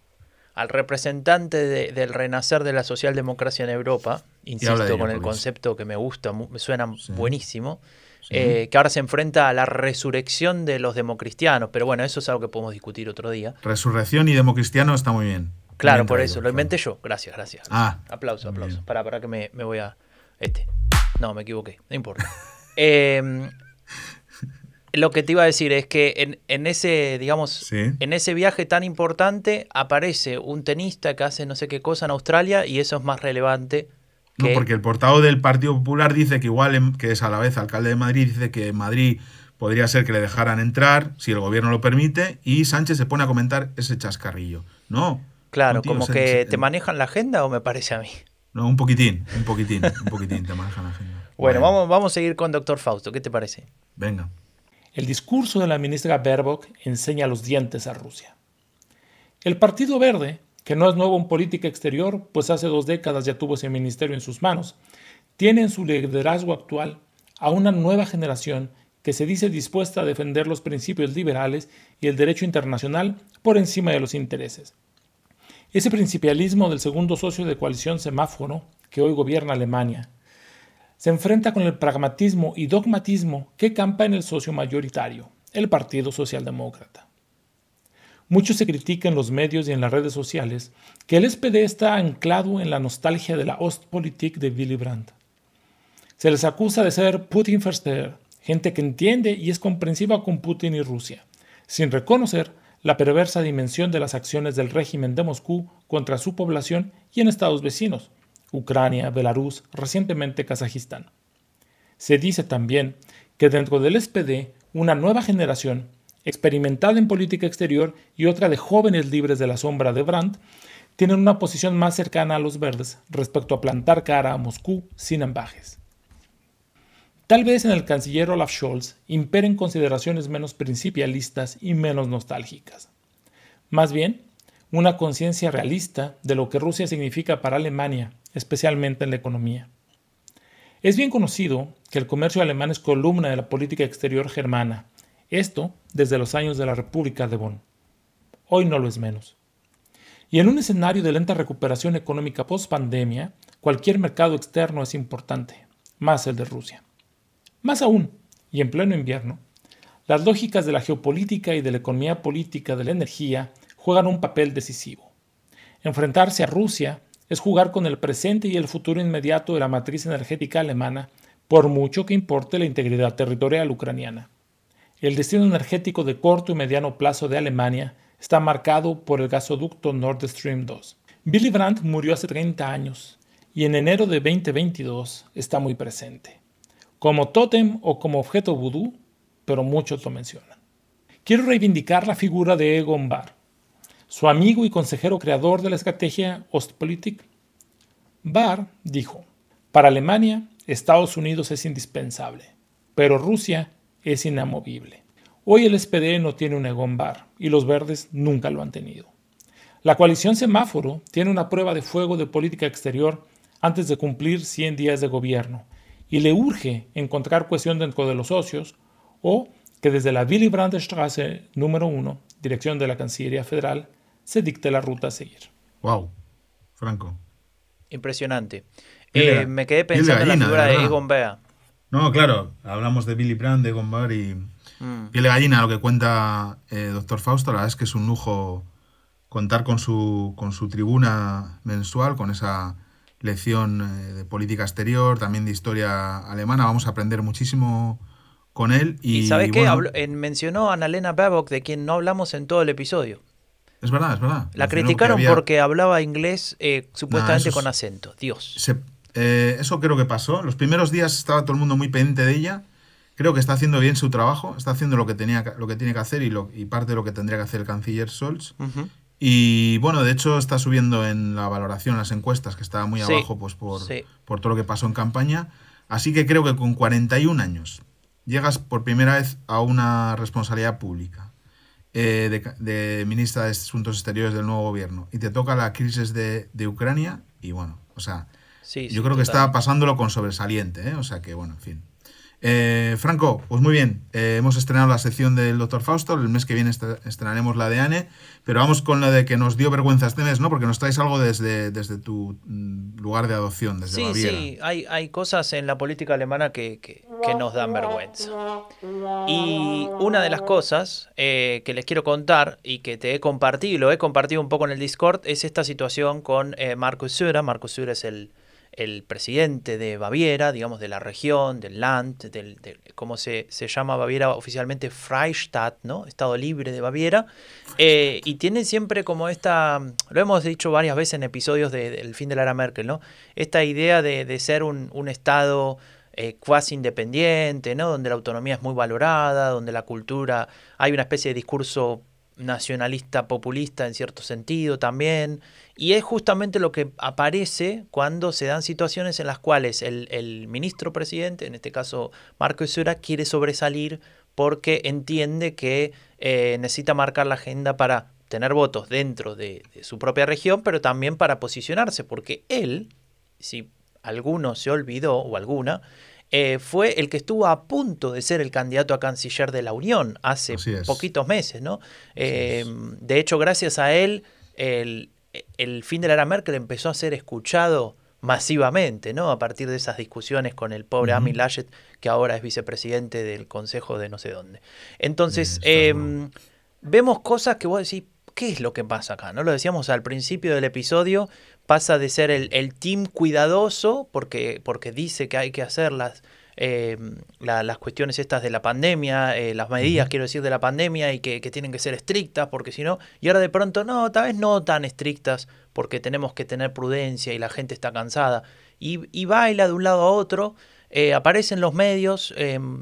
al, representante del renacer de la socialdemocracia en Europa, insisto, con el concepto que me gusta, me suena buenísimo, eh, que ahora se enfrenta a la resurrección de los democristianos, pero bueno, eso es algo que podemos discutir otro día. Resurrección y democristiano está muy bien. Claro, por eso, lo inventé yo, gracias, gracias. Ah, aplauso, aplauso. Para, para que me, voy a... Este. No, me equivoqué, no importa. <laughs> Em, lo que te iba a decir es que en, ese, digamos, en ese viaje tan importante aparece un tenista que hace no sé qué cosa en Australia y eso es más relevante no, porque el portavoz del Partido Popular dice que igual, que es a la vez alcalde de Madrid, dice que en Madrid podría ser que le dejaran entrar si el gobierno lo permite y Sánchez se pone a comentar ese chascarrillo. No. Claro, como que te manejan la agenda o me parece a mí. No, un poquitín, un poquitín, un poquitín te manejan la agenda. Bueno, Vamos, vamos a seguir con doctor Fausto, ¿qué te parece? Venga. El discurso de la ministra Baerbock enseña los dientes a Rusia. El Partido Verde que no es nuevo en política exterior, pues hace dos décadas ya tuvo ese ministerio en sus manos, tiene en su liderazgo actual a una nueva generación que se dice dispuesta a defender los principios liberales y el derecho internacional por encima de los intereses. Ese principialismo del segundo socio de coalición semáforo que hoy gobierna Alemania se enfrenta con el pragmatismo y dogmatismo que campa en el socio mayoritario, el Partido Socialdemócrata. Mucho se critica en los medios y en las redes sociales que el SPD está anclado en la nostalgia de la Ostpolitik de Willy Brandt. Se les acusa de ser Putin Versteher, gente que entiende y es comprensiva con Putin y Rusia, sin reconocer la perversa dimensión de las acciones del régimen de Moscú contra su población y en estados vecinos, Ucrania, Belarus, recientemente Kazajistán. Se dice también que dentro del SPD una nueva generación experimentada en política exterior y otra de jóvenes libres de la sombra de Brandt, tienen una posición más cercana a los verdes respecto a plantar cara a Moscú sin ambajes. Tal vez en el canciller Olaf Scholz imperen consideraciones menos principialistas y menos nostálgicas. Más bien, una conciencia realista de lo que Rusia significa para Alemania, especialmente en la economía. Es bien conocido que el comercio alemán es columna de la política exterior germana esto desde los años de la República de Bonn. Hoy no lo es menos. Y en un escenario de lenta recuperación económica post-pandemia, cualquier mercado externo es importante, más el de Rusia. Más aún, y en pleno invierno, las lógicas de la geopolítica y de la economía política de la energía juegan un papel decisivo. Enfrentarse a Rusia es jugar con el presente y el futuro inmediato de la matriz energética alemana, por mucho que importe la integridad territorial ucraniana. El destino energético de corto y mediano plazo de Alemania está marcado por el gasoducto Nord Stream 2. Willy Brandt murió hace 30 años y en enero de 2022 está muy presente. Como tótem o como objeto vudú, pero muchos lo mencionan. Quiero reivindicar la figura de Egon Bahr, su amigo y consejero creador de la estrategia Ostpolitik. Bahr dijo, para Alemania, Estados Unidos es indispensable, pero Rusia es inamovible. Hoy el SPD no tiene un Egon Bahr y los verdes nunca lo han tenido. La coalición semáforo tiene una prueba de fuego de política exterior antes de cumplir 100 días de gobierno y le urge encontrar cohesión dentro de los socios o que desde la Willy Brandt Straße número 1, dirección de la Cancillería Federal, se dicte la ruta a seguir. Wow, Franco. Impresionante. Eh, me quedé pensando en la figura de, Egon Bea. No, claro, hablamos de Billy Brandt, de Egon Bahr y mm. piel de gallina, lo que cuenta eh, Doctor Fausto, la verdad es que es un lujo contar con su, con su tribuna mensual, con esa lección eh, de política exterior, también de historia alemana. Vamos a aprender muchísimo con él. ¿Y, sabes qué? mencionó a Annalena Baerbock, de quien no hablamos en todo el episodio. Es verdad, es verdad. La criticaron porque hablaba inglés eh, supuestamente con acento. Dios. Eh, eso creo que pasó. Los primeros días estaba todo el mundo muy pendiente de ella. Creo que está haciendo bien su trabajo, está haciendo lo que, tenía, lo que tiene que hacer y, lo, y parte de lo que tendría que hacer el canciller Scholz. Y bueno, de hecho está subiendo en la valoración, las encuestas, que estaba muy abajo pues por, por todo lo que pasó en campaña. Así que creo que con 41 años llegas por primera vez a una responsabilidad pública eh, de, ministra de Asuntos Exteriores del nuevo gobierno y te toca la crisis de, Ucrania y bueno, o sea, yo creo que está pasándolo con sobresaliente, ¿eh? o sea que bueno, en fin. Eh, Franco, pues muy bien, eh, hemos estrenado la sección del Dr. Fausto, el mes que viene estrenaremos la de Anne, pero vamos con la de que nos dio vergüenza este mes, ¿no? Porque nos traes algo desde, desde tu mm, lugar de adopción, desde sí, Baviera. Sí, hay, hay cosas en la política alemana que, que, nos dan vergüenza. Y una de las cosas eh, que les quiero contar y que te he compartido, lo he compartido un poco en el Discord, es esta situación con Marcus Söder. Marcus Söder es el el presidente de Baviera, digamos, de la región, del Land, del, ¿cómo se, se, llama Baviera oficialmente? Freistaat, ¿no? Estado libre de Baviera. Eh, y tiene siempre como esta, lo hemos dicho varias veces en episodios del fin de la era Merkel, ¿no? Esta idea de, ser un, Estado eh, cuasi independiente, ¿no? Donde la autonomía es muy valorada, donde la cultura, hay una especie de discurso nacionalista populista en cierto sentido también. Y es justamente lo que aparece cuando se dan situaciones en las cuales el, ministro presidente, en este caso Marco Isura, quiere sobresalir porque entiende que eh, necesita marcar la agenda para tener votos dentro de, su propia región, pero también para posicionarse, porque él, si alguno se olvidó o alguna, eh, fue el que estuvo a punto de ser el candidato a canciller de la Unión hace poquitos meses, ¿no? Eh, de hecho, gracias a él, el, fin de la era Merkel empezó a ser escuchado masivamente, ¿no? A partir de esas discusiones con el pobre Amy Laschet, que ahora es vicepresidente del Consejo de no sé dónde. Entonces, em, vemos cosas que vos decís, ¿qué es lo que pasa acá? ¿No? Lo decíamos al principio del episodio, pasa de ser el, team cuidadoso, porque, porque dice que hay que hacer las, eh, las cuestiones estas de la pandemia, eh, las medidas, quiero decir, de la pandemia y que, tienen que ser estrictas, porque si no, y ahora de pronto, no, tal vez no tan estrictas, porque tenemos que tener prudencia y la gente está cansada, y, baila de un lado a otro. Eh, aparecen los medios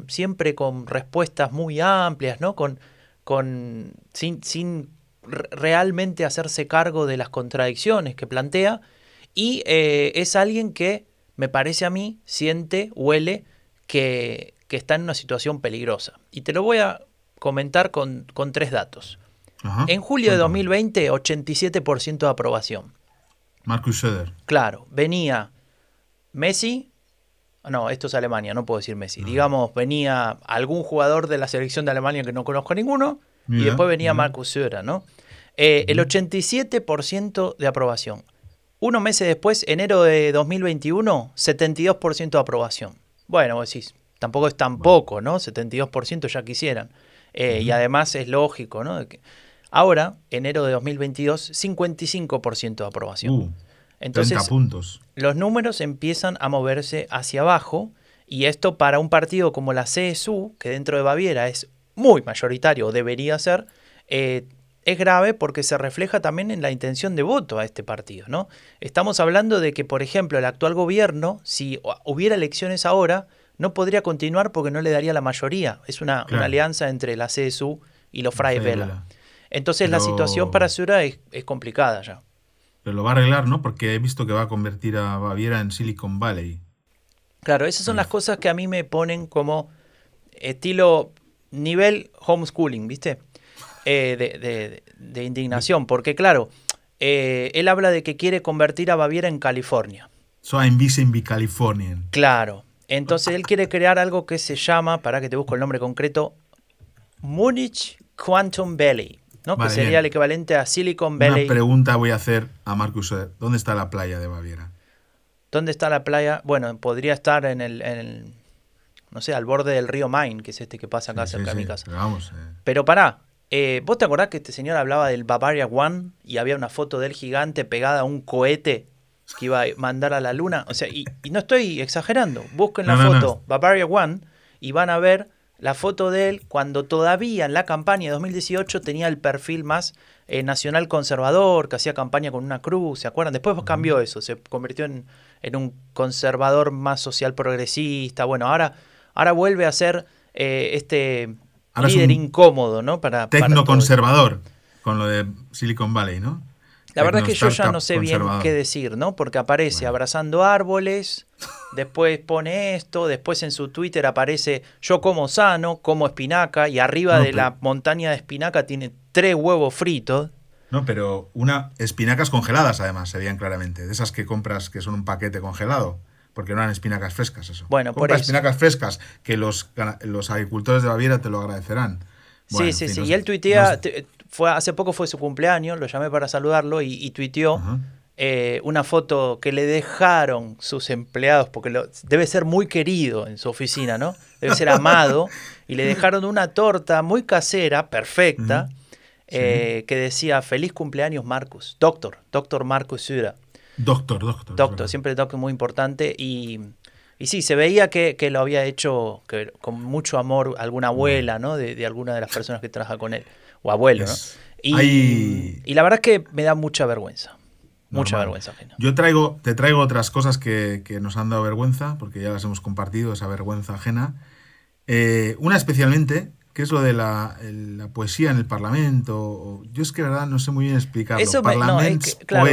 siempre con respuestas muy amplias, ¿no? Con, con, sin, sin realmente hacerse cargo de las contradicciones que plantea y eh, es alguien que, me parece a mí, siente, huele que, está en una situación peligrosa. Y te lo voy a comentar con, tres datos. en julio de 2020, 87% de aprobación. Marcus Söder. Claro, venía Messi, no, esto es Alemania, no puedo decir Messi. Digamos, venía algún jugador de la selección de Alemania que no conozco ninguno, y después venía Marcus Söder, ¿no? Eh, el 87% de aprobación. Unos meses después, enero de 2021, 72% de aprobación. Bueno, vos decís, tampoco es tan poco, ¿no? 72% ya quisieran. Eh, y además es lógico, ¿no? Ahora, enero de 2022, 55% de aprobación. Uh, 30 Entonces, puntos. los números empiezan a moverse hacia abajo y esto para un partido como la CSU, que dentro de Baviera es muy mayoritario o debería ser, eh, es grave porque se refleja también en la intención de voto a este partido. ¿no? Estamos hablando de que, por ejemplo, el actual gobierno, si hu- hubiera elecciones ahora, no podría continuar porque no le daría la mayoría. Es una, alianza entre la CSU y los Wähler. Wähler. Entonces la situación para Sura es, es complicada ya. Pero lo va a arreglar, ¿no? Porque he visto que va a convertir a Baviera en Silicon Valley. Claro, esas son las cosas que a mí me ponen como estilo nivel homeschooling, ¿viste? Eh, de, de- de indignación, porque claro, eh, él habla de que quiere convertir a Baviera en California. So I'm visiting be Californian. Claro, entonces él quiere crear algo que se llama, para que te busco el nombre concreto, Munich Quantum Valley, ¿no? Vale, que sería bien. el equivalente a Silicon Una Valley. pregunta voy a hacer a Marcus. ¿Dónde está la playa de Baviera? ¿Dónde está la playa? Bueno, podría estar en el, en el, no sé, al borde del río Main, que es este que pasa acá Sí, cerca sí, de mi casa. pero vamos, eh, Pero pará, eh, ¿vos te acordás que este señor hablaba del Bavaria One y había una foto del gigante pegada a un cohete que iba a mandar a la luna? O sea, y, y no estoy exagerando. Busquen la No, no, no. foto Bavaria One y van a ver la foto de él cuando todavía en la campaña de 2018 tenía el perfil más eh, nacional conservador, que hacía campaña con una cruz, ¿se acuerdan? Después cambió eso, se convirtió en, en un conservador más social progresista. Bueno, ahora, ahora vuelve a ser eh, este Ahora líder incómodo, ¿no? Para, para todo Tecno eso. conservador con lo de Silicon Valley, ¿no? La verdad es que yo ya no sé bien qué decir, ¿no? Porque aparece Bueno. abrazando árboles, <laughs> después pone esto, después en su Twitter aparece yo como sano, como espinaca, y arriba No, de la montaña de espinaca tiene tres huevos fritos. No, pero una espinacas congeladas además se veían claramente, de esas que compras que son un paquete congelado, porque no eran espinacas frescas eso. Bueno, por Compra eso. espinacas frescas que los, los agricultores de Baviera te lo agradecerán. Bueno, sí, en sí, fin, sí. no Y él tuitea, no sé. te- fue, hace poco fue su cumpleaños, lo llamé para saludarlo y, y tuiteó Ajá. eh, una foto que le dejaron sus empleados, porque lo- debe ser muy querido en su oficina, ¿no? Debe ser amado, <laughs> y le dejaron una torta muy casera, perfecta, eh, que decía, feliz cumpleaños Marcus, doctor, doctor Marcus Sura. Doctor, doctor. Doctor, siempre doctor muy importante y, y sí, se veía que, que lo había hecho que, con mucho amor alguna abuela, ¿no? De, de alguna de las personas que trabaja con él, o abuelo, ¿no? Y, hay- y la verdad es que me da mucha vergüenza, mucha vergüenza ajena. Yo traigo, te traigo otras cosas que, que nos han dado vergüenza, porque ya las hemos compartido, esa vergüenza ajena. Eh, una especialmente, que es lo de la, el- la poesía en el Parlamento. o- Yo es que, verdad, no sé muy bien explicarlo. Eso me- no, es que, claro,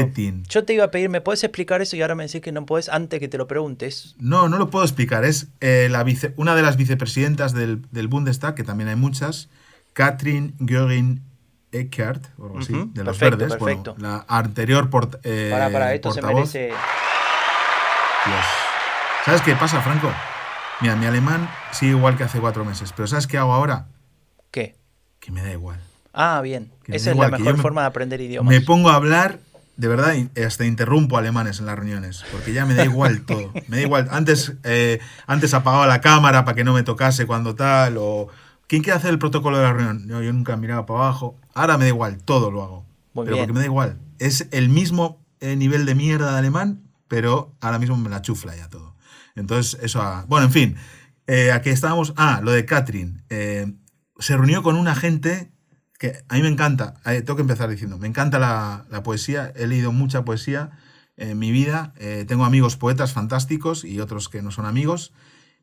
yo te iba a pedir, ¿me puedes explicar eso? Y ahora me decís que no puedes antes que te lo preguntes. No, no lo puedo explicar. Es eh, la vice- una de las vicepresidentas del, del Bundestag, que también hay muchas, Katrin Göring Eckert, o algo así, Ujú, de los perfecto, verdes. Bueno, perfecto. la anterior port- eh, para, para, esto se portavoz. merece... Dios. ¿Sabes qué pasa, Franco? Mira, mi alemán sigue igual que hace cuatro meses, pero ¿sabes qué hago ahora? ¿Qué? Que me da igual. Ah, bien. Que Esa es la mejor me- forma de aprender idiomas. Me pongo a hablar, de verdad, hasta interrumpo alemanes en las reuniones, porque ya me da igual <laughs> todo. Me da igual. Antes, eh, antes apagaba la cámara para que no me tocase cuando tal, o... ¿Quién quiere hacer el protocolo de la reunión? Yo, yo nunca miraba para abajo. Ahora me da igual, todo lo hago. Muy pero bien. porque me da igual. Es el mismo eh, nivel de mierda de alemán, pero ahora mismo me la chufla ya todo. Entonces, eso... ha- Bueno, en fin. Eh, aquí estábamos... Ah, lo de Catherine. Eh, se reunió con una gente que a mí me encanta, eh, tengo que empezar diciendo, me encanta la, la poesía, he leído mucha poesía en mi vida, eh, tengo amigos poetas fantásticos y otros que no son amigos,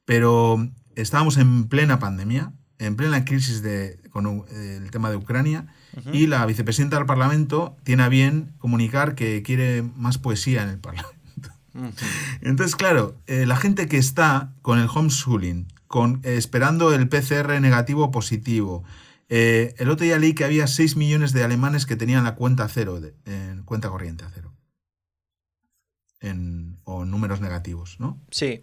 pero estábamos en plena pandemia, en plena crisis de, con el tema de Ucrania, y la vicepresidenta del Parlamento tiene a bien comunicar que quiere más poesía en el Parlamento. Entonces, claro, eh, la gente que está con el homeschooling, con, eh, esperando el PCR negativo o positivo, eh, el otro día leí que había 6 millones de alemanes que tenían la cuenta cero, de- cuenta corriente a cero, en, o números negativos, ¿no? Sí.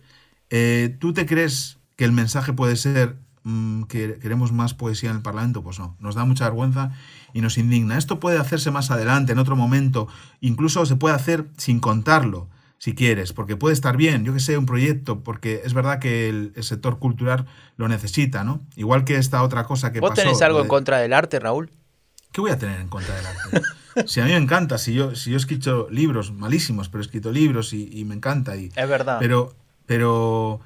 ¿Tú te crees que el mensaje puede ser mm, que queremos más poesía en el Parlamento? Pues no, nos da mucha vergüenza y nos indigna. Esto puede hacerse más adelante, en otro momento, incluso se puede hacer sin contarlo. Si quieres, porque puede estar bien, yo que sé, un proyecto, porque es verdad que el, el sector cultural lo necesita, ¿no? Igual que esta otra cosa que ¿Vos pasó. tenés algo en contra del arte, Raúl? ¿Qué voy a tener en contra del arte? si a mí me encanta, si yo, si yo he escrito libros malísimos, pero he escrito libros y, y me encanta. Y, Es verdad. pero, pero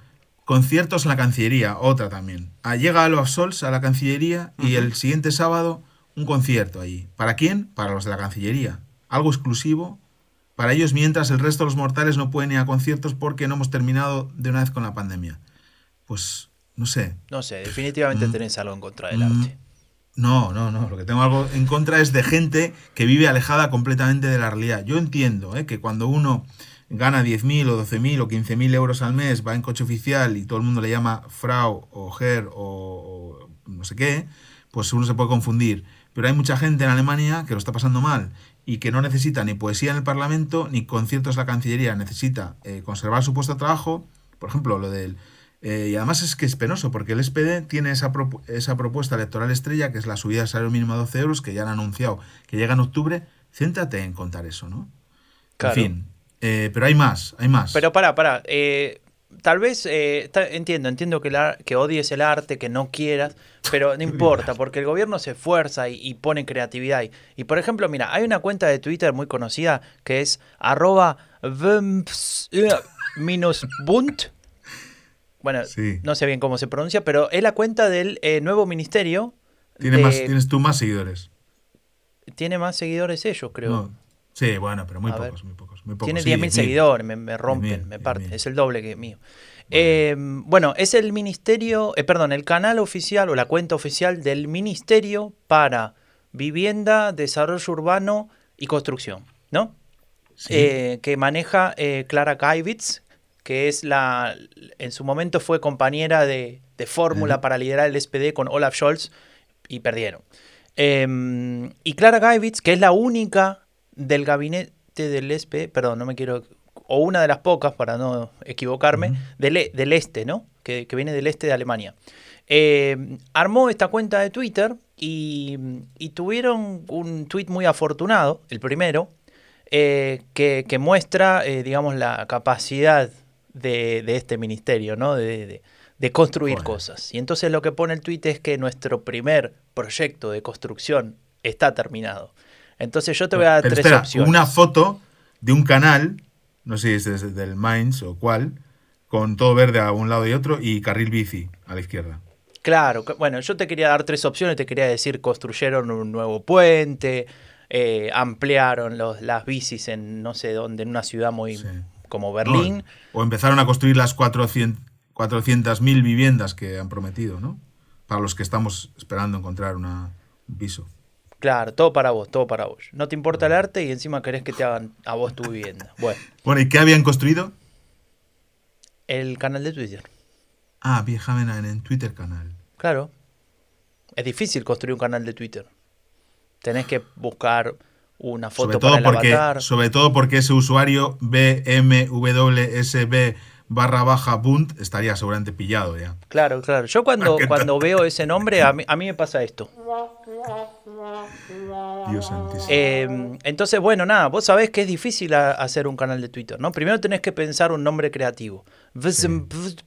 conciertos en la Cancillería, otra también. Ah, llega Alo Absols a la Cancillería y el siguiente sábado un concierto allí. ¿Para quién? Para los de la Cancillería. Algo exclusivo para ellos mientras el resto de los mortales no pueden ir a conciertos porque no hemos terminado de una vez con la pandemia. Pues no sé, No sé, definitivamente Mm. tenés algo en contra del Mm, arte. no, no, no. Lo que tengo algo en contra es de gente que vive alejada completamente de la realidad. Yo entiendo ¿eh? que cuando uno gana 10.000 o 12.000 o 15.000 euros al mes, va en coche oficial y todo el mundo le llama Frau o Herr o, o no sé qué, pues uno se puede confundir. Pero hay mucha gente en Alemania que lo está pasando mal y que no necesita ni poesía en el Parlamento ni conciertos en la Cancillería. Necesita eh, conservar su puesto de trabajo. Por ejemplo, lo del eh, y además es que es penoso, porque el SPD tiene esa, esa propuesta electoral estrella, que es la subida del salario mínimo a 12 euros, que ya han anunciado que llega en octubre. Céntrate en contar eso, ¿no? Claro. En fin. eh, pero hay más, hay más. Pero para, para. eh, tal vez, eh, ta- entiendo, entiendo que, la- que odies el arte, que no quieras, pero no <laughs> importa, porque el gobierno se esfuerza y, y pone creatividad. ahí. Y, por ejemplo, mira, hay una cuenta de Twitter muy conocida que es arroba eh, minus bunt. Bueno, Sí. no sé bien cómo se pronuncia, pero es la cuenta del eh, nuevo ministerio. Tiene de- más, tienes tú más seguidores. Tiene más seguidores ellos, creo. No. Sí, bueno, pero muy A ver. pocos, muy pocos, muy pocos. Tiene Sí, 10.000 10.000. seguidores, me, me rompen, 10.000, me parten. 10.000. Es el doble que mío. Eh, bueno, es el ministerio, eh, perdón, el canal oficial o la cuenta oficial del Ministerio para Vivienda, Desarrollo Urbano y Construcción, ¿no? Sí. Eh, que maneja Clara Kaivitz, que es la, en su momento fue compañera de, de fórmula para liderar el SPD con Olaf Scholz y perdieron. Eh, y Clara Kaivitz, que es la única del gabinete del SPD, perdón, no me quiero, o una de las pocas para no equivocarme, del, e- del este, ¿no? Que, que viene del este de Alemania. Eh, armó esta cuenta de Twitter y, y tuvieron un tweet muy afortunado, el primero, eh, que, que muestra, eh, digamos, la capacidad de, de este ministerio, ¿no? De, de- de construir cosas. Y entonces lo que pone el tweet es que nuestro primer proyecto de construcción está terminado. Entonces yo te voy a dar Pero tres espera, opciones. una foto de un canal, no sé si es del Mainz o cuál, con todo verde a un lado y otro y carril bici a la izquierda. Claro, bueno, yo te quería dar tres opciones, te quería decir, construyeron un nuevo puente, eh, ampliaron los, las bicis en no sé dónde, en una ciudad muy Sí. como Berlín. No, o empezaron a construir las 400 400.000 viviendas que han prometido, ¿no? Para los que estamos esperando encontrar una, un piso. Claro, todo para vos, todo para vos. No te importa el arte y encima querés que te hagan a vos tu vivienda. Bueno, Bueno, ¿y qué habían construido? el canal de Twitter. Ah, viajaban en el Twitter canal. Claro. Es difícil construir un canal de Twitter. Tenés que buscar una foto Sobre todo, para el porque, avatar. sobre todo porque ese usuario BMWSB barra baja Bunt estaría seguramente pillado ya. Claro, claro. Yo cuando, cuando veo ese nombre, a mí, a mí me pasa esto. Dios santísimo. Eh, entonces, bueno, nada, vos sabés que es difícil a- hacer un canal de Twitter, ¿no? Primero tenés que pensar un nombre creativo.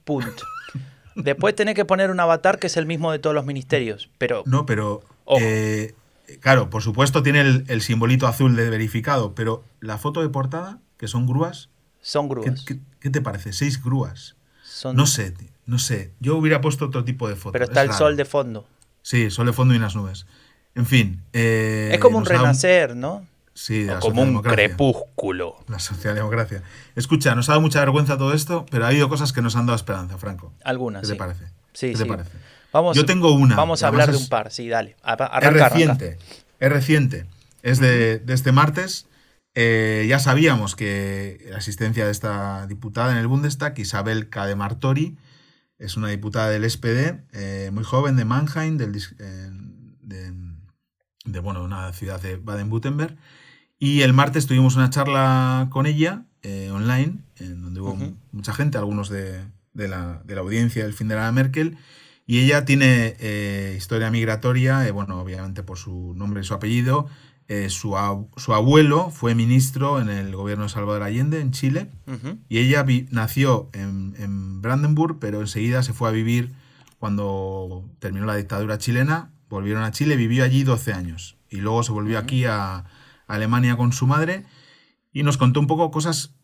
Punt. Después tenés que poner un avatar que es el mismo de todos los ministerios. Pero, No, pero. Eh, claro, por supuesto tiene el, el simbolito azul de verificado, pero la foto de portada, que son grúas, son ¿qué, grúas. qué- qué te parece? Seis grúas. Son- No sé, no sé. Yo hubiera puesto otro tipo de foto. Pero está es el raro. sol de fondo. Sí, sol de fondo y unas nubes. En fin. eh, es como un renacer, ¿no? Sí, de O como un crepúsculo. La socialdemocracia. Escucha, nos ha dado mucha vergüenza todo esto, pero ha habido cosas que nos han dado esperanza, Franco. Algunas, ¿Qué sí. te parece? Sí, ¿Qué sí. te parece? Vamos, Yo tengo una. Vamos a hablar de un par, sí, dale. Arranca, es arranca. reciente. Es reciente. Es de, de este martes. Eh, ya sabíamos que la asistencia de esta diputada en el Bundestag, Isabel Cademartori, es una diputada del SPD, eh, muy joven, de Mannheim, del, eh, de, de, bueno, una ciudad de Baden-Württemberg. Y el martes tuvimos una charla con ella online, en donde hubo mucha gente, algunos de, de la, de la audiencia del fin de la Merkel. Y ella tiene eh, historia migratoria, eh, bueno, obviamente por su nombre y su apellido, eh, su, su, abuelo fue ministro en el gobierno de Salvador Allende, en Chile, y ella nació en, en, Brandenburg, pero enseguida se fue a vivir cuando terminó la dictadura chilena, volvieron a Chile, vivió allí 12 años, y luego se volvió aquí a Alemania con su madre, y nos contó un poco cosas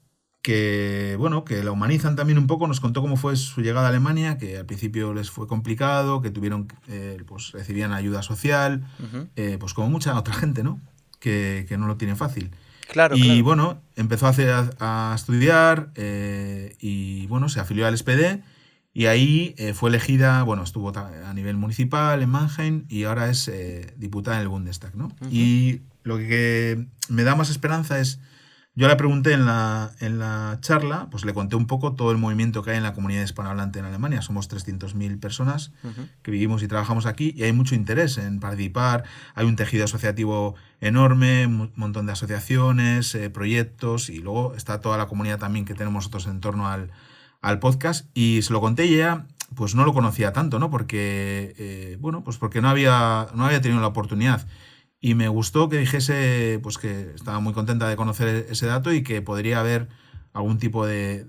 que, bueno, que la humanizan también un poco. Nos contó cómo fue su llegada a Alemania, que al principio les fue complicado, que tuvieron, eh, pues recibían ayuda social, eh, pues como mucha otra gente, ¿no? Que, no lo tiene fácil. Claro, y bueno, empezó a, hacer, a, estudiar eh, y bueno, se afilió al SPD y ahí fue elegida, bueno, estuvo a nivel municipal en Mannheim y ahora es diputada en el Bundestag, ¿no? Y lo que me da más esperanza es yo le pregunté en la, en la charla, pues le conté un poco todo el movimiento que hay en la comunidad hispanohablante en Alemania. Somos 300.000 personas que vivimos y trabajamos aquí y hay mucho interés en participar. Hay un tejido asociativo enorme, un montón de asociaciones, eh, proyectos y luego está toda la comunidad también que tenemos nosotros en torno al, al podcast. Y se lo conté y ella pues no lo conocía tanto, ¿no? Porque, eh, bueno, pues porque no había, no había tenido la oportunidad. Y me gustó que dijese pues que estaba muy contenta de conocer ese dato y que podría haber algún tipo de,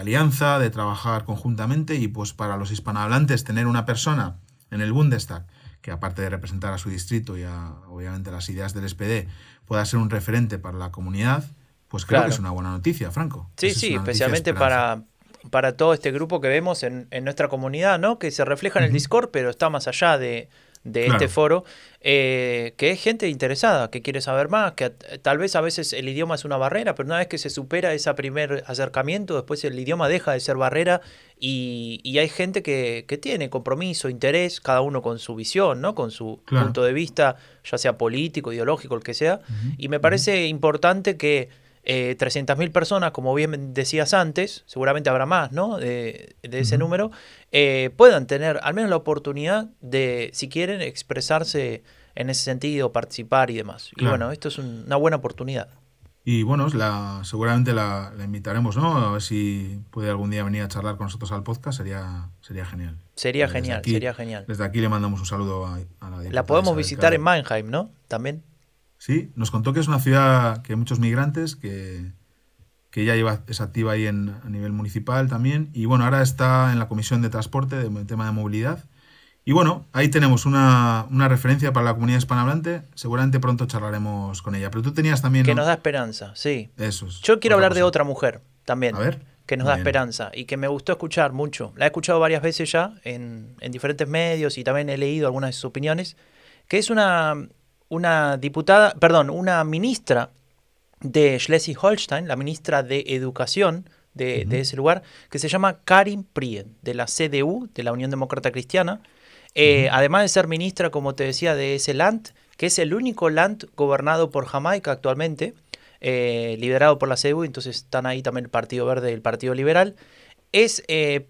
alianza, de trabajar conjuntamente y pues para los hispanohablantes tener una persona en el Bundestag que aparte de representar a su distrito y a, obviamente las ideas del SPD pueda ser un referente para la comunidad, pues creo que es una buena noticia, Franco. Sí, sí, especialmente para, para todo este grupo que vemos en, nuestra comunidad, ¿no? Que se refleja en el Discord, pero está más allá de, de este foro, eh, que es gente interesada, que quiere saber más, que tal vez a veces el idioma es una barrera, pero una vez que se supera ese primer acercamiento, después el idioma deja de ser barrera y, hay gente que, tiene compromiso, interés, cada uno con su visión, ¿no? con su punto de vista, ya sea político, ideológico, el que sea. Y me parece importante que eh, 300.000 personas, como bien decías antes, seguramente habrá más, ¿no? De, ese número, eh, puedan tener al menos la oportunidad de, si quieren, expresarse en ese sentido, participar y demás. Y bueno, esto es una buena oportunidad. Y bueno, la, seguramente la, invitaremos, ¿no? A ver si puede algún día venir a charlar con nosotros al podcast, sería, sería genial. Sería genial, sería genial. Desde aquí le mandamos un saludo a, la La podemos visitar en Mannheim, ¿no? También. Sí, nos contó que es una ciudad que hay muchos migrantes, que, que ella lleva, es activa ahí en, a nivel municipal también. Y bueno, ahora está en la comisión de transporte, de tema de movilidad. Y bueno, ahí tenemos una, referencia para la comunidad hispanohablante. Seguramente pronto charlaremos con ella. Pero tú tenías también. Que nos da esperanza, sí. Eso es. Yo quiero hablar de otra mujer también. A ver. Que nos da esperanza y que me gustó escuchar mucho. La he escuchado varias veces ya en, en diferentes medios y también he leído algunas de sus opiniones. Que es una, una diputada, perdón, una ministra de Schleswig-Holstein, la ministra de Educación de, ese lugar, que se llama Karin Prien, de la CDU, de la Unión Demócrata Cristiana. Eh, además de ser ministra, como te decía, de ese land, que es el único land gobernado por Jamaica actualmente, eh, liderado por la CDU, entonces están ahí también el Partido Verde y el Partido Liberal, es eh,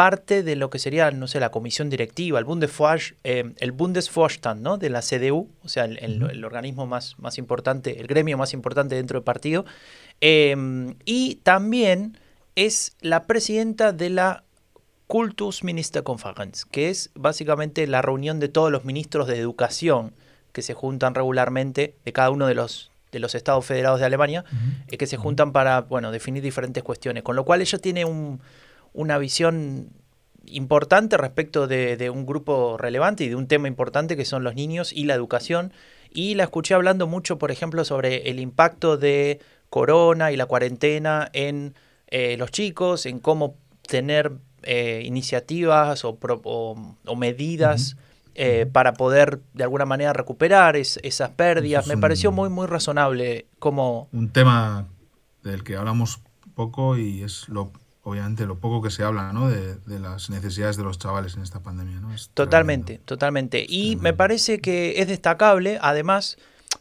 parte de lo que sería, no sé, la comisión directiva, el, eh, el Bundesvorstand ¿no? de la CDU, o sea, el, organismo más, más, importante, el gremio más importante dentro del partido. Em, y también es la presidenta de la Kultusministerkonferenz, que es básicamente la reunión de todos los ministros de educación que se juntan regularmente de cada uno de los, de los estados federados de Alemania, eh, que se juntan para bueno, definir diferentes cuestiones. Con lo cual ella tiene un una visión importante respecto de, un grupo relevante y de un tema importante que son los niños y la educación. Y la escuché hablando mucho, por ejemplo, sobre el impacto de corona y la cuarentena en eh, los chicos, en cómo tener eh, iniciativas o, medidas eh, para poder de alguna manera recuperar esas pérdidas. Me pareció muy, muy razonable como... Un tema del que hablamos poco y es lo obviamente lo poco que se habla ¿no? de, las necesidades de los chavales en esta pandemia. ¿no? totalmente, totalmente. Y me parece que es destacable, además,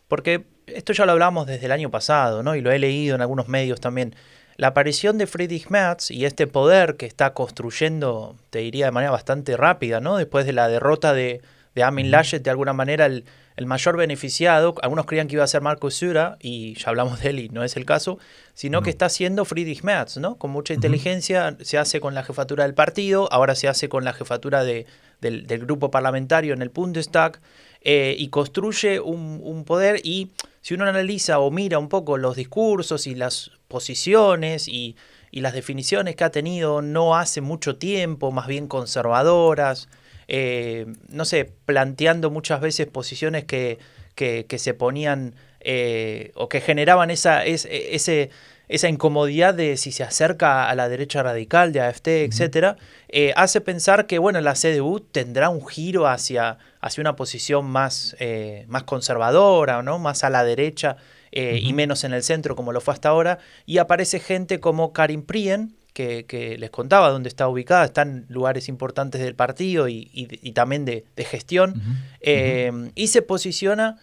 porque esto ya lo hablamos desde el año pasado, ¿no? y lo he leído en algunos medios también, la aparición de Friedrich Merz y este poder que está construyendo, te diría de manera bastante rápida, ¿no? después de la derrota de, de Amin Laschet, de alguna manera el, el, mayor beneficiado, algunos creían que iba a ser Marco Sura, y ya hablamos de él y no es el caso, sino que está siendo Friedrich Merz, ¿no? Con mucha inteligencia, se hace con la jefatura del partido, ahora se hace con la jefatura de, del, del, grupo parlamentario en el Bundestag, eh, y construye un, un poder y si uno analiza o mira un poco los discursos y las posiciones y, y, las definiciones que ha tenido no hace mucho tiempo, más bien conservadoras, eh, no sé, planteando muchas veces posiciones que, que, que se ponían eh, o que generaban esa, es, ese, esa incomodidad de si se acerca a la derecha radical, de AFT, etcétera, eh, hace pensar que bueno, la CDU tendrá un giro hacia, hacia una posición más, eh, más conservadora, ¿no? más a la derecha eh, uh -huh. y menos en el centro como lo fue hasta ahora, y aparece gente como Karin Prien, que, que, les contaba dónde está ubicada, está en lugares importantes del partido y, y, y también de, de gestión, uh -huh. eh, uh -huh. y se posiciona,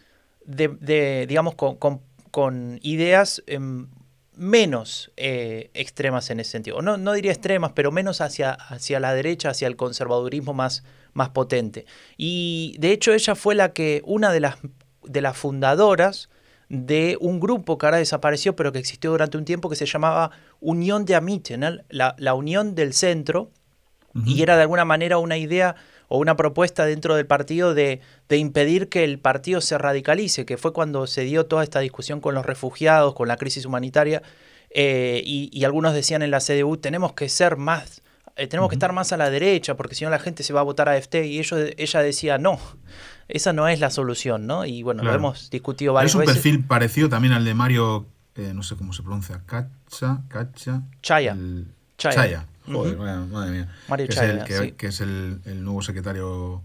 de, de digamos, con, con, con ideas eh, menos eh, extremas en ese sentido. No, no diría extremas, pero menos hacia, hacia la derecha, hacia el conservadurismo más, más potente. Y de hecho ella fue la que, una de las, de las fundadoras de un grupo que ahora desapareció, pero que existió durante un tiempo, que se llamaba Unión de Amite, ¿no? la, la, Unión del Centro, uh -huh. y era de alguna manera una idea o una propuesta dentro del partido de, de, impedir que el partido se radicalice, que fue cuando se dio toda esta discusión con los refugiados, con la crisis humanitaria, eh, y, y, algunos decían en la CDU, tenemos que ser más, eh, tenemos uh -huh. que estar más a la derecha, porque si no la gente se va a votar a AFT, y ellos, ella decía, no, esa no es la solución, ¿no? Y bueno, claro. lo hemos discutido varias veces. Es un perfil parecido también al de Mario, eh, no sé cómo se pronuncia, Cacha, Cacha. Chaya. El, Chaya. Chaya. Joder, uh -huh. madre mía. Mario que Chaya, es el, que, sí. que es el, el, nuevo secretario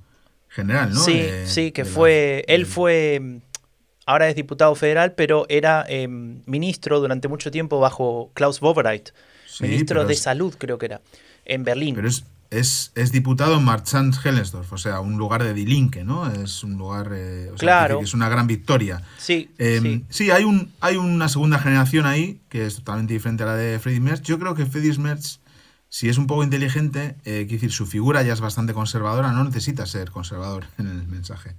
general, ¿no? Sí, de, sí, que fue. La, él fue. Ahora es diputado federal, pero era eh, ministro durante mucho tiempo bajo Klaus Wowereit, sí, ministro de es, Salud, creo que era, en Berlín. Pero es, es, es diputado en Marchand-Hellensdorf, o sea, un lugar de Die Linke, ¿no? Es un lugar. Eh, o claro. Que es una gran victoria. Sí, eh, sí. sí. hay, un, hay una segunda generación ahí que es totalmente diferente a la de Friedrich Merz. Yo creo que Friedrich Merz si es un poco inteligente, eh, quiere decir, su figura ya es bastante conservadora, no necesita ser conservador <laughs> en el mensaje.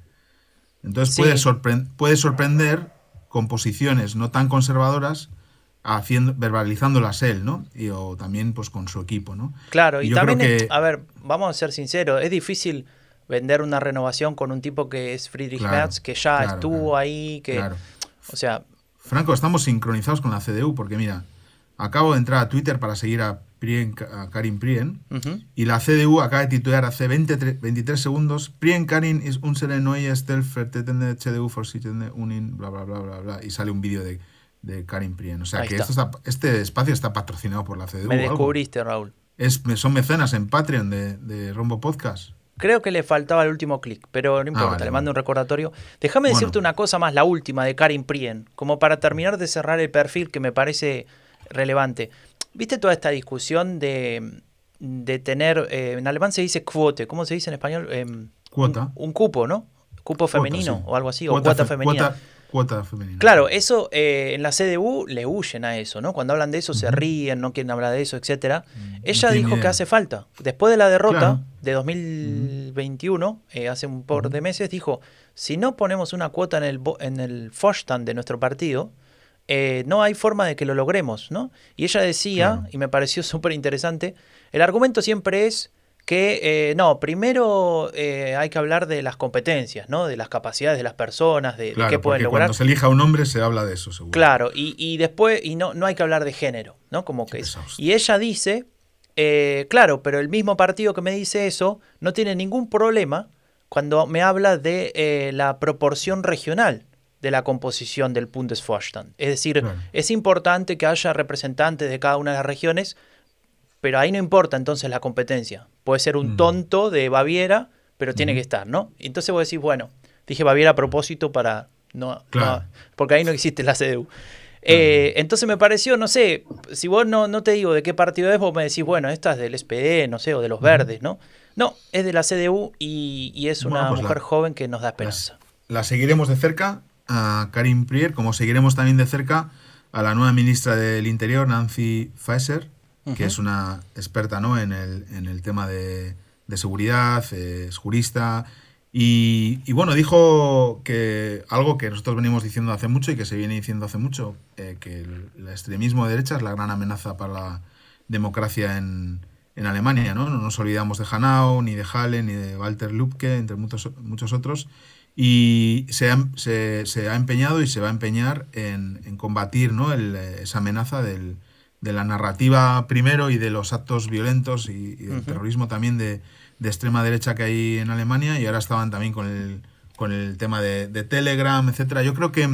Entonces sí. puede, sorpre puede, sorprender con posiciones no tan conservadoras, haciendo, verbalizándolas él, ¿no? Y, o también pues con su equipo, ¿no? Claro, y, también, que... a ver, vamos a ser sinceros, es difícil vender una renovación con un tipo que es Friedrich claro, Merz, que ya claro, estuvo claro, ahí, que... O sea... Franco, estamos sincronizados con la CDU, porque mira, acabo de entrar a Twitter para seguir a Prien, a Karin Prien, uh -huh. y la CDU acaba de titular hace 20, 23 segundos, Prien Karin es un neue stellvertretende CDU Vorsitzende Unin, bla, bla, bla, bla, bla, y sale un vídeo de, de Karin Prien. O sea, Ahí que está. Esto está, este espacio está patrocinado por la CDU. Me descubriste, algo. Raúl. Es, son mecenas en Patreon de, de Rombo Podcast. Creo que le faltaba el último clic, pero no importa, ah, vale, le mando un recordatorio. Déjame bueno. decirte una cosa más, la última de Karin Prien, como para terminar de cerrar el perfil que me parece relevante. ¿Viste toda esta discusión de, de tener, eh, en alemán se dice quote, ¿cómo se dice en español? Eh, cuota. Un, un, cupo, ¿no? Cupo cuota, femenino sí. o algo así, cuota o cuota femenina. Cuota, cuota, femenina. Claro, eso eh, en la CDU le huyen a eso, ¿no? Cuando hablan de eso uh -huh. se ríen, no quieren hablar de eso, etcétera. Mm, Ella no dijo idea. que hace falta. Después de la derrota claro. de 2021, uh -huh. hace un par de meses, dijo, si no ponemos una cuota en el, en el Vorstand de nuestro partido, eh, no hay forma de que lo logremos, ¿no? Y ella decía, claro. y me pareció <laughs> súper interesante, el argumento siempre es que, eh, no, primero eh, hay que hablar de las competencias, ¿no? De las capacidades de las personas, de, claro, de qué pueden lograr. Cuando se elija un hombre se habla de eso, seguro. Claro, y, y después, y no, no hay que hablar de género, ¿no? Como que es. Y ella dice, eh, claro, pero el mismo partido que me dice eso no tiene ningún problema cuando me habla de eh, la proporción regional de la composición del Bundesvorstand. Es decir, claro. es importante que haya representantes de cada una de las regiones, pero ahí no importa entonces la competencia. Puede ser un mm. tonto de Baviera, pero tiene que estar, ¿no? Entonces vos decís, bueno, dije Baviera a propósito para... No, claro. no porque ahí no existe la CDU. Eh, entonces me pareció, no sé, si vos no, no te digo de qué partido es, vos me decís, bueno, esta es del SPD, no sé, o de los verdes, ¿no? No, es de la CDU y, y es una bueno, pues mujer la, joven que nos da esperanza. La, la seguiremos de cerca a Karin Prier, como seguiremos también de cerca a la nueva ministra del Interior, Nancy Faeser, uh -huh. que es una experta ¿no? en, el, en el tema de, de seguridad, es jurista Y, y, bueno, dijo que algo que nosotros venimos diciendo hace mucho y que se viene diciendo hace mucho, eh, que el, el, extremismo de derecha es la gran amenaza para la democracia en, en Alemania. ¿no? no nos olvidamos de Hanau, ni de Halle, ni de Walter Lübcke, entre muchos, muchos otros. Y se ha, se, se ha, empeñado y se va a empeñar en, en combatir ¿no? el, esa amenaza del, de la narrativa primero y de los actos violentos y, y del uh -huh. terrorismo también de, de, extrema derecha que hay en Alemania y ahora estaban también con el, con el tema de, de Telegram, etcétera. Yo creo que...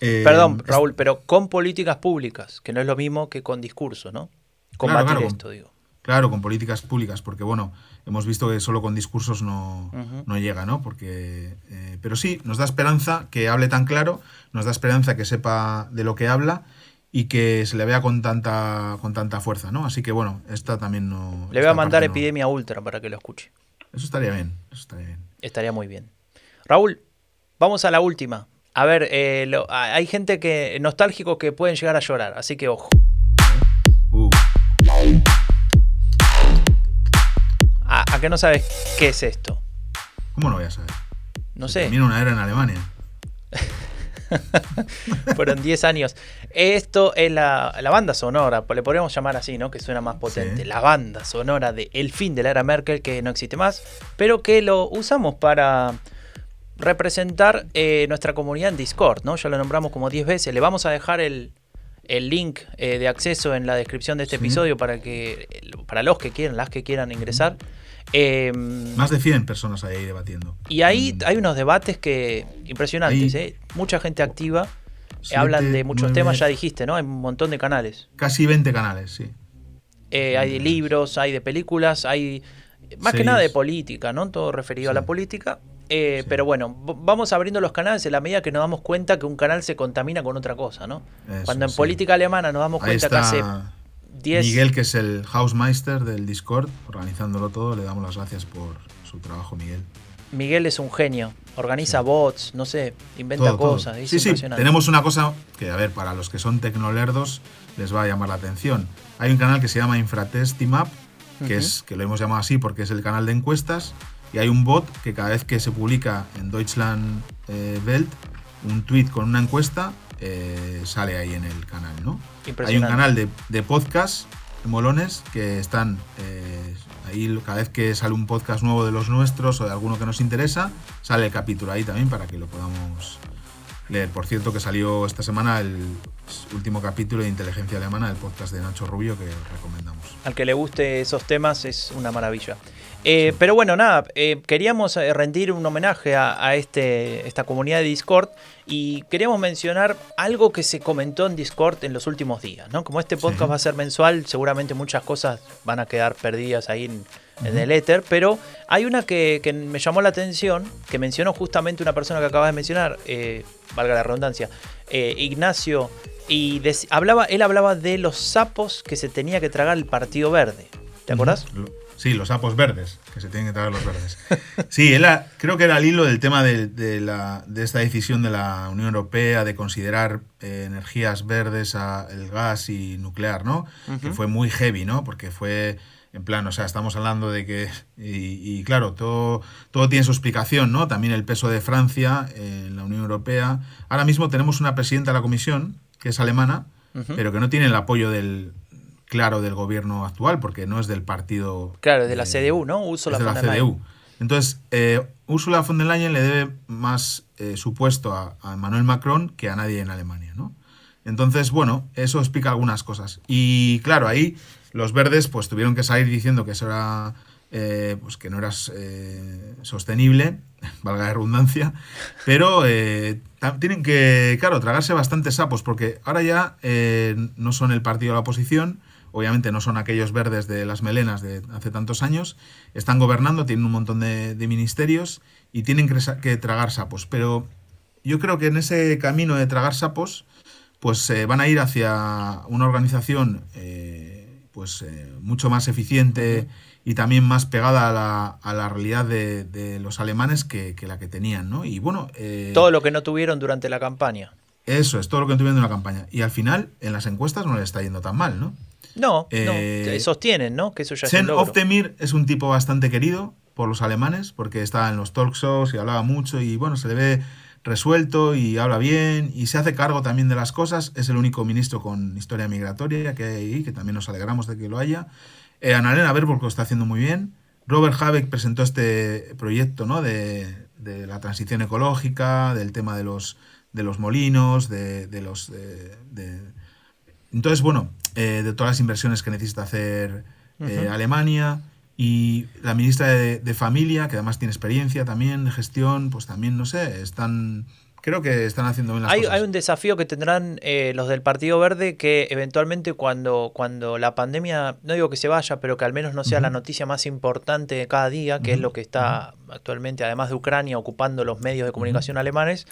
Eh, Perdón, Raúl, pero con políticas públicas, que no es lo mismo que con discursos, ¿no? Combatir claro, claro, esto, digo. Claro, con políticas públicas, porque bueno, hemos visto que solo con discursos no, uh -huh. no llega, ¿no? Porque, eh, pero sí, nos da esperanza que hable tan claro, nos da esperanza que sepa de lo que habla y que se le vea con tanta, con tanta fuerza, ¿no? Así que bueno, esta también no... Le voy a mandar Epidemia no... Ultra para que lo escuche. Eso estaría bien, eso estaría bien. Estaría muy bien. Raúl, vamos a la última. A ver, eh, lo, hay gente que nostálgico que pueden llegar a llorar, así que ojo. Uh. ¿A, ¿A, qué no sabes qué es esto? ¿Cómo no voy a saber? No sé. Termina una era en Alemania. <laughs> <laughs> Fueron 10 años. Esto es la, la, banda sonora, le podríamos llamar así, ¿no? Que suena más potente. Sí. La banda sonora de El fin de la era Merkel, que no existe más, pero que lo usamos para representar eh, nuestra comunidad en Discord, ¿no? Ya lo nombramos como 10 veces. Le vamos a dejar el, el link eh, de acceso en la descripción de este sí. episodio para que para los que quieran, las que quieran ingresar. Eh, Más de 100 personas hay ahí debatiendo. Y ahí hay unos debates que impresionantes, ¿eh? Mucha gente activa. Siete, hablan de muchos 9, temas, ya dijiste, ¿no? Hay un montón de canales. Casi 20 canales, sí. Eh, hay de libros, hay de películas, hay más Seis. que nada de política, ¿no? Todo referido sí. a la política. Eh, sí. Pero bueno, vamos abriendo los canales en la medida que nos damos cuenta que un canal se contamina con otra cosa, ¿no? Eso, Cuando en sí. política alemana nos damos cuenta que hace 10... Miguel, que es el Hausmeister del Discord, organizándolo todo, le damos las gracias por su trabajo, Miguel. Miguel es un genio, organiza sí. bots, no sé, inventa todo, cosas. Todo. Sí, sí, tenemos una cosa que, a ver, para los que son tecnolerdos les va a llamar la atención. Hay un canal que se llama Infratestimap, que, uh -huh. es, que lo hemos llamado así porque es el canal de encuestas, y hay un bot que cada vez que se publica en Deutschland eh, Welt un tweet con una encuesta, eh, sale ahí en el canal, ¿no? Hay un canal de, de podcast, molones, que están eh, ahí cada vez que sale un podcast nuevo de los nuestros o de alguno que nos interesa, sale el capítulo ahí también para que lo podamos leer. Por cierto, que salió esta semana el último capítulo de Inteligencia Alemana, el podcast de Nacho Rubio, que recomendamos. Al que le guste esos temas es una maravilla. Eh, pero bueno, nada, eh, queríamos eh, rendir un homenaje a, a, este, esta comunidad de Discord y queríamos mencionar algo que se comentó en Discord en los últimos días, ¿no? Como este podcast sí. va a ser mensual, seguramente muchas cosas van a quedar perdidas ahí en, uh -huh. en el éter, pero hay una que, que, me llamó la atención, que mencionó justamente una persona que acabas de mencionar, eh, valga la redundancia, Ignacio, y hablaba, él hablaba de los sapos que se tenía que tragar el Partido Verde. ¿Te acordás? Uh -huh. Sí, los sapos verdes, que se tienen que traer los verdes. Sí, él creo que era el hilo del tema de, de, la, de, esta decisión de la Unión Europea de considerar eh, energías verdes, a, el gas y nuclear, ¿no? Uh -huh. Que fue muy heavy, ¿no? Porque fue en plan, o sea, estamos hablando de que, y, y, claro, todo, todo tiene su explicación, ¿no? También el peso de Francia en la Unión Europea. Ahora mismo tenemos una presidenta de la Comisión, que es alemana, uh -huh. pero que no tiene el apoyo del, claro del gobierno actual, porque no es del partido. Claro, de la CDU, ¿no? Ursula de la CDU. Entonces, eh, Ursula von der Leyen le debe más eh, su puesto a, a, Emmanuel Macron que a nadie en Alemania, ¿no? Entonces, bueno, eso explica algunas cosas. Y claro, ahí los verdes pues tuvieron que salir diciendo que eso era. Eh, pues que no era eh, sostenible, <laughs> valga la redundancia, pero tienen que, claro, tragarse bastantes sapos, porque ahora ya no son el partido de la oposición, obviamente no son aquellos verdes de las melenas de hace tantos años, están gobernando, tienen un montón de, de ministerios y tienen que, que, tragar sapos. Pero yo creo que en ese camino de tragar sapos, pues eh, van a ir hacia una organización eh, pues eh, mucho más eficiente y también más pegada a la, a la realidad de, de, los alemanes que, que, la que tenían, ¿no? Y bueno... todo lo que no tuvieron durante la campaña. Eso es, todo lo que no tuvieron en la campaña. Y al final, en las encuestas no le está yendo tan mal, ¿no? No, eh, no, sostienen, ¿no? Que eso ya Sen Oftemir es un tipo bastante querido, por los alemanes, porque estaba en los talk shows y hablaba mucho y bueno, se le ve resuelto y habla bien y se hace cargo también de las cosas. Es el único ministro con historia migratoria que hay ahí, que también nos alegramos de que lo haya. Eh, Annalena Baerbock lo está haciendo muy bien. Robert Habeck presentó este proyecto ¿no? de, de la transición ecológica, del tema de los, de los molinos, de, de los... De, entonces, bueno, eh, de todas las inversiones que necesita hacer eh, Alemania. Y la ministra de, de, Familia, que además tiene experiencia también de gestión, pues también, no sé, están creo que están haciendo bien las hay, cosas. Hay un desafío que tendrán eh, los del Partido Verde que eventualmente cuando, cuando la pandemia, no digo que se vaya, pero que al menos no sea uh -huh. la noticia más importante de cada día, que uh -huh. es lo que está uh -huh. actualmente, además de Ucrania, ocupando los medios de comunicación alemanes,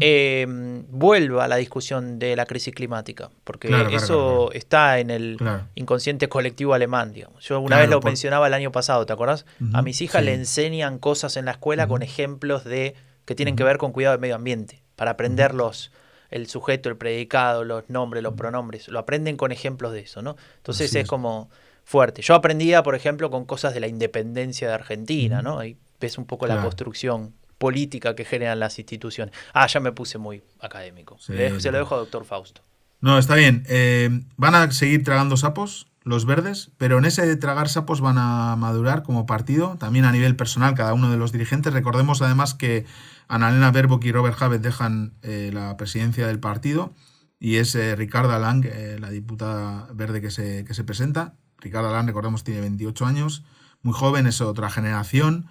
eh, vuelva a la discusión de la crisis climática, porque claro, eso claro, claro. está en el inconsciente colectivo alemán. Digamos. Yo una vez lo por... mencionaba el año pasado, ¿te acordás? A mis hijas sí. le enseñan cosas en la escuela con ejemplos de que tienen que ver con cuidado del medio ambiente, para aprender los, el sujeto, el predicado, los nombres, los pronombres, lo aprenden con ejemplos de eso, ¿no? Entonces es, es como fuerte. Yo aprendía, por ejemplo, con cosas de la independencia de Argentina, ¿no? Ahí ves un poco claro. la construcción política que generan las instituciones. Ah, ya me puse muy académico. Sí, se lo dejo a doctor Fausto. No, está bien. Eh, van a seguir tragando sapos los verdes, pero en ese de tragar sapos van a madurar como partido, también a nivel personal cada uno de los dirigentes. Recordemos además que Annalena Baerbock y Robert Habeck dejan eh, la presidencia del partido y es eh, Ricarda Lang, eh, la diputada verde que se, que se presenta. Ricarda Lang, recordemos, tiene 28 años, muy joven, es otra generación,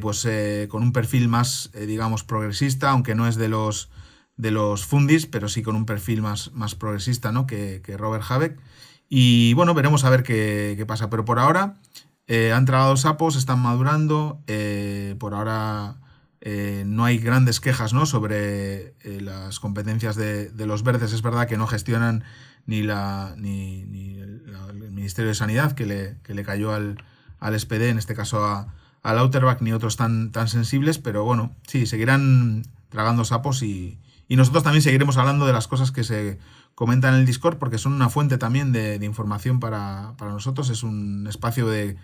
pues con un perfil más, digamos, progresista, aunque no es de los, de los fundis, pero sí con un perfil más, más progresista ¿no? que, que Robert Habeck. Y bueno, veremos a ver qué, qué pasa. Pero por ahora eh, han tragado sapos, están madurando. Eh, por ahora eh, no hay grandes quejas ¿no? sobre las competencias de, de, los verdes. Es verdad que no gestionan ni, la, ni, ni el, el, Ministerio de Sanidad, que le, que le cayó al, al SPD, en este caso a, a Lauterbach, ni otros tan, tan sensibles. Pero bueno, sí, seguirán tragando sapos y, y nosotros también seguiremos hablando de las cosas que se comentan en el Discord porque son una fuente también de, de información para, para, nosotros, es un espacio de,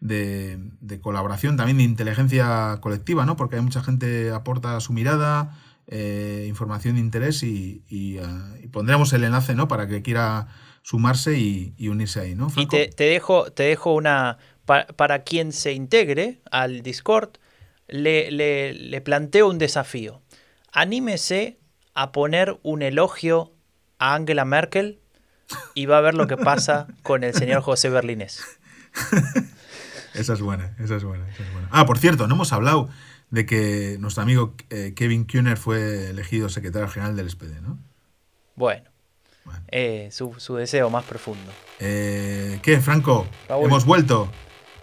de, de, colaboración, también de inteligencia colectiva, ¿no? porque hay mucha gente aporta su mirada, eh, información de interés y, y, uh, y, pondremos el enlace ¿no? para que quiera sumarse y, y unirse ahí. ¿no, Franco? Y te, te, dejo, te dejo una, para, para quien se integre al Discord, le, le, le planteo un desafío. Anímese a poner un elogio a Angela Merkel y va a ver lo que pasa con el señor José Berlínez. esa es buena, esa es buena, esa es buena. Ah, por cierto, no hemos hablado de que nuestro amigo eh, Kevin Kuhner fue elegido secretario general del SPD, ¿no? Bueno, bueno. Eh, su, su, deseo más profundo. Eh, ¿Qué, Franco? Raúl. ¿Hemos vuelto?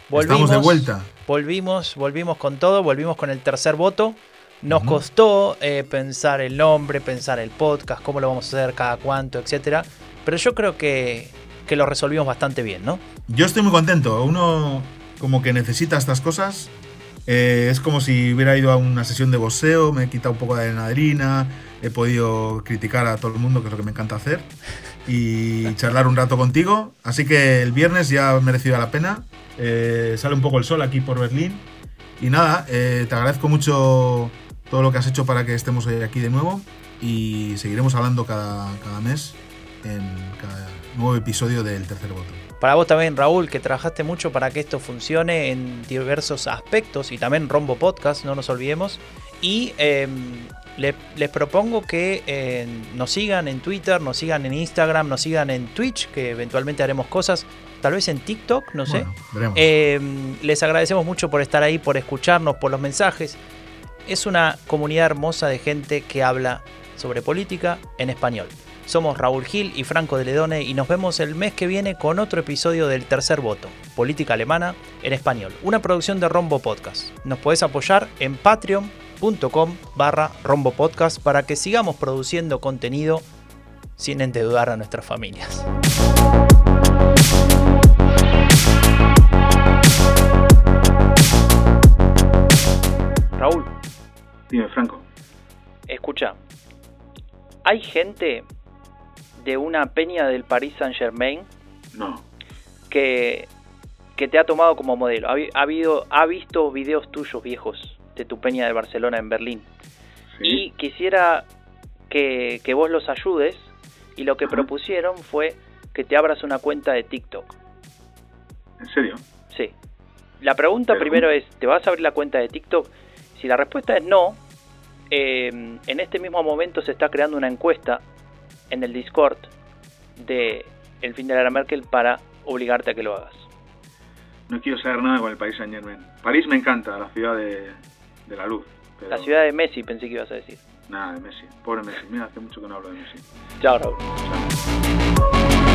Volvimos, Estamos de vuelta. Volvimos, volvimos con todo, volvimos con el tercer voto. Nos uh -huh. costó eh, pensar el nombre, pensar el podcast, cómo lo vamos a hacer, cada cuánto, etcétera. Pero yo creo que, que, lo resolvimos bastante bien, ¿no? Yo estoy muy contento. Uno como que necesita estas cosas. Eh, es como si hubiera ido a una sesión de boxeo, me he quitado un poco de adrenalina, he podido criticar a todo el mundo, que es lo que me encanta hacer, y <laughs> charlar un rato contigo. Así que el viernes ya ha merecido la pena. Eh, sale un poco el sol aquí por Berlín. Y nada, eh, te agradezco mucho todo lo que has hecho para que estemos aquí de nuevo y seguiremos hablando cada, cada mes en cada nuevo episodio del tercer voto. Para vos también, Raúl, que trabajaste mucho para que esto funcione en diversos aspectos y también Rombo Podcast, no nos olvidemos. Y eh, le, les propongo que eh, nos sigan en Twitter, nos sigan en Instagram, nos sigan en Twitch, que eventualmente haremos cosas, tal vez en TikTok, no sé. Bueno, eh, les agradecemos mucho por estar ahí, por escucharnos, por los mensajes es una comunidad hermosa de gente que habla sobre política en español. Somos Raúl Gil y Franco de Ledone y nos vemos el mes que viene con otro episodio del Tercer Voto, Política Alemana en Español, una producción de Rombo Podcast. Nos podés apoyar en patreon.com barra Rombo Podcast para que sigamos produciendo contenido sin endeudar a nuestras familias. Dime, Franco. Escucha, hay gente de una peña del Paris Saint Germain no. que, que te ha tomado como modelo. Ha, ha habido, ha visto videos tuyos viejos de tu peña de Barcelona en Berlín. Sí. Y quisiera que, que vos los ayudes. Y lo que Ajá. propusieron fue que te abras una cuenta de TikTok. ¿En serio? Sí. La pregunta Pero- primero es, ¿te vas a abrir la cuenta de TikTok? Si la respuesta es no, eh, en este mismo momento se está creando una encuesta en el Discord de El fin de la era Merkel para obligarte a que lo hagas. No quiero saber nada con el país Saint Germain. París me encanta, la ciudad de, de la luz. Pero La ciudad de Messi pensé que ibas a decir. Nada, de Messi. Pobre Messi. Mira, hace mucho que no hablo de Messi. Chao, Raúl. Chao.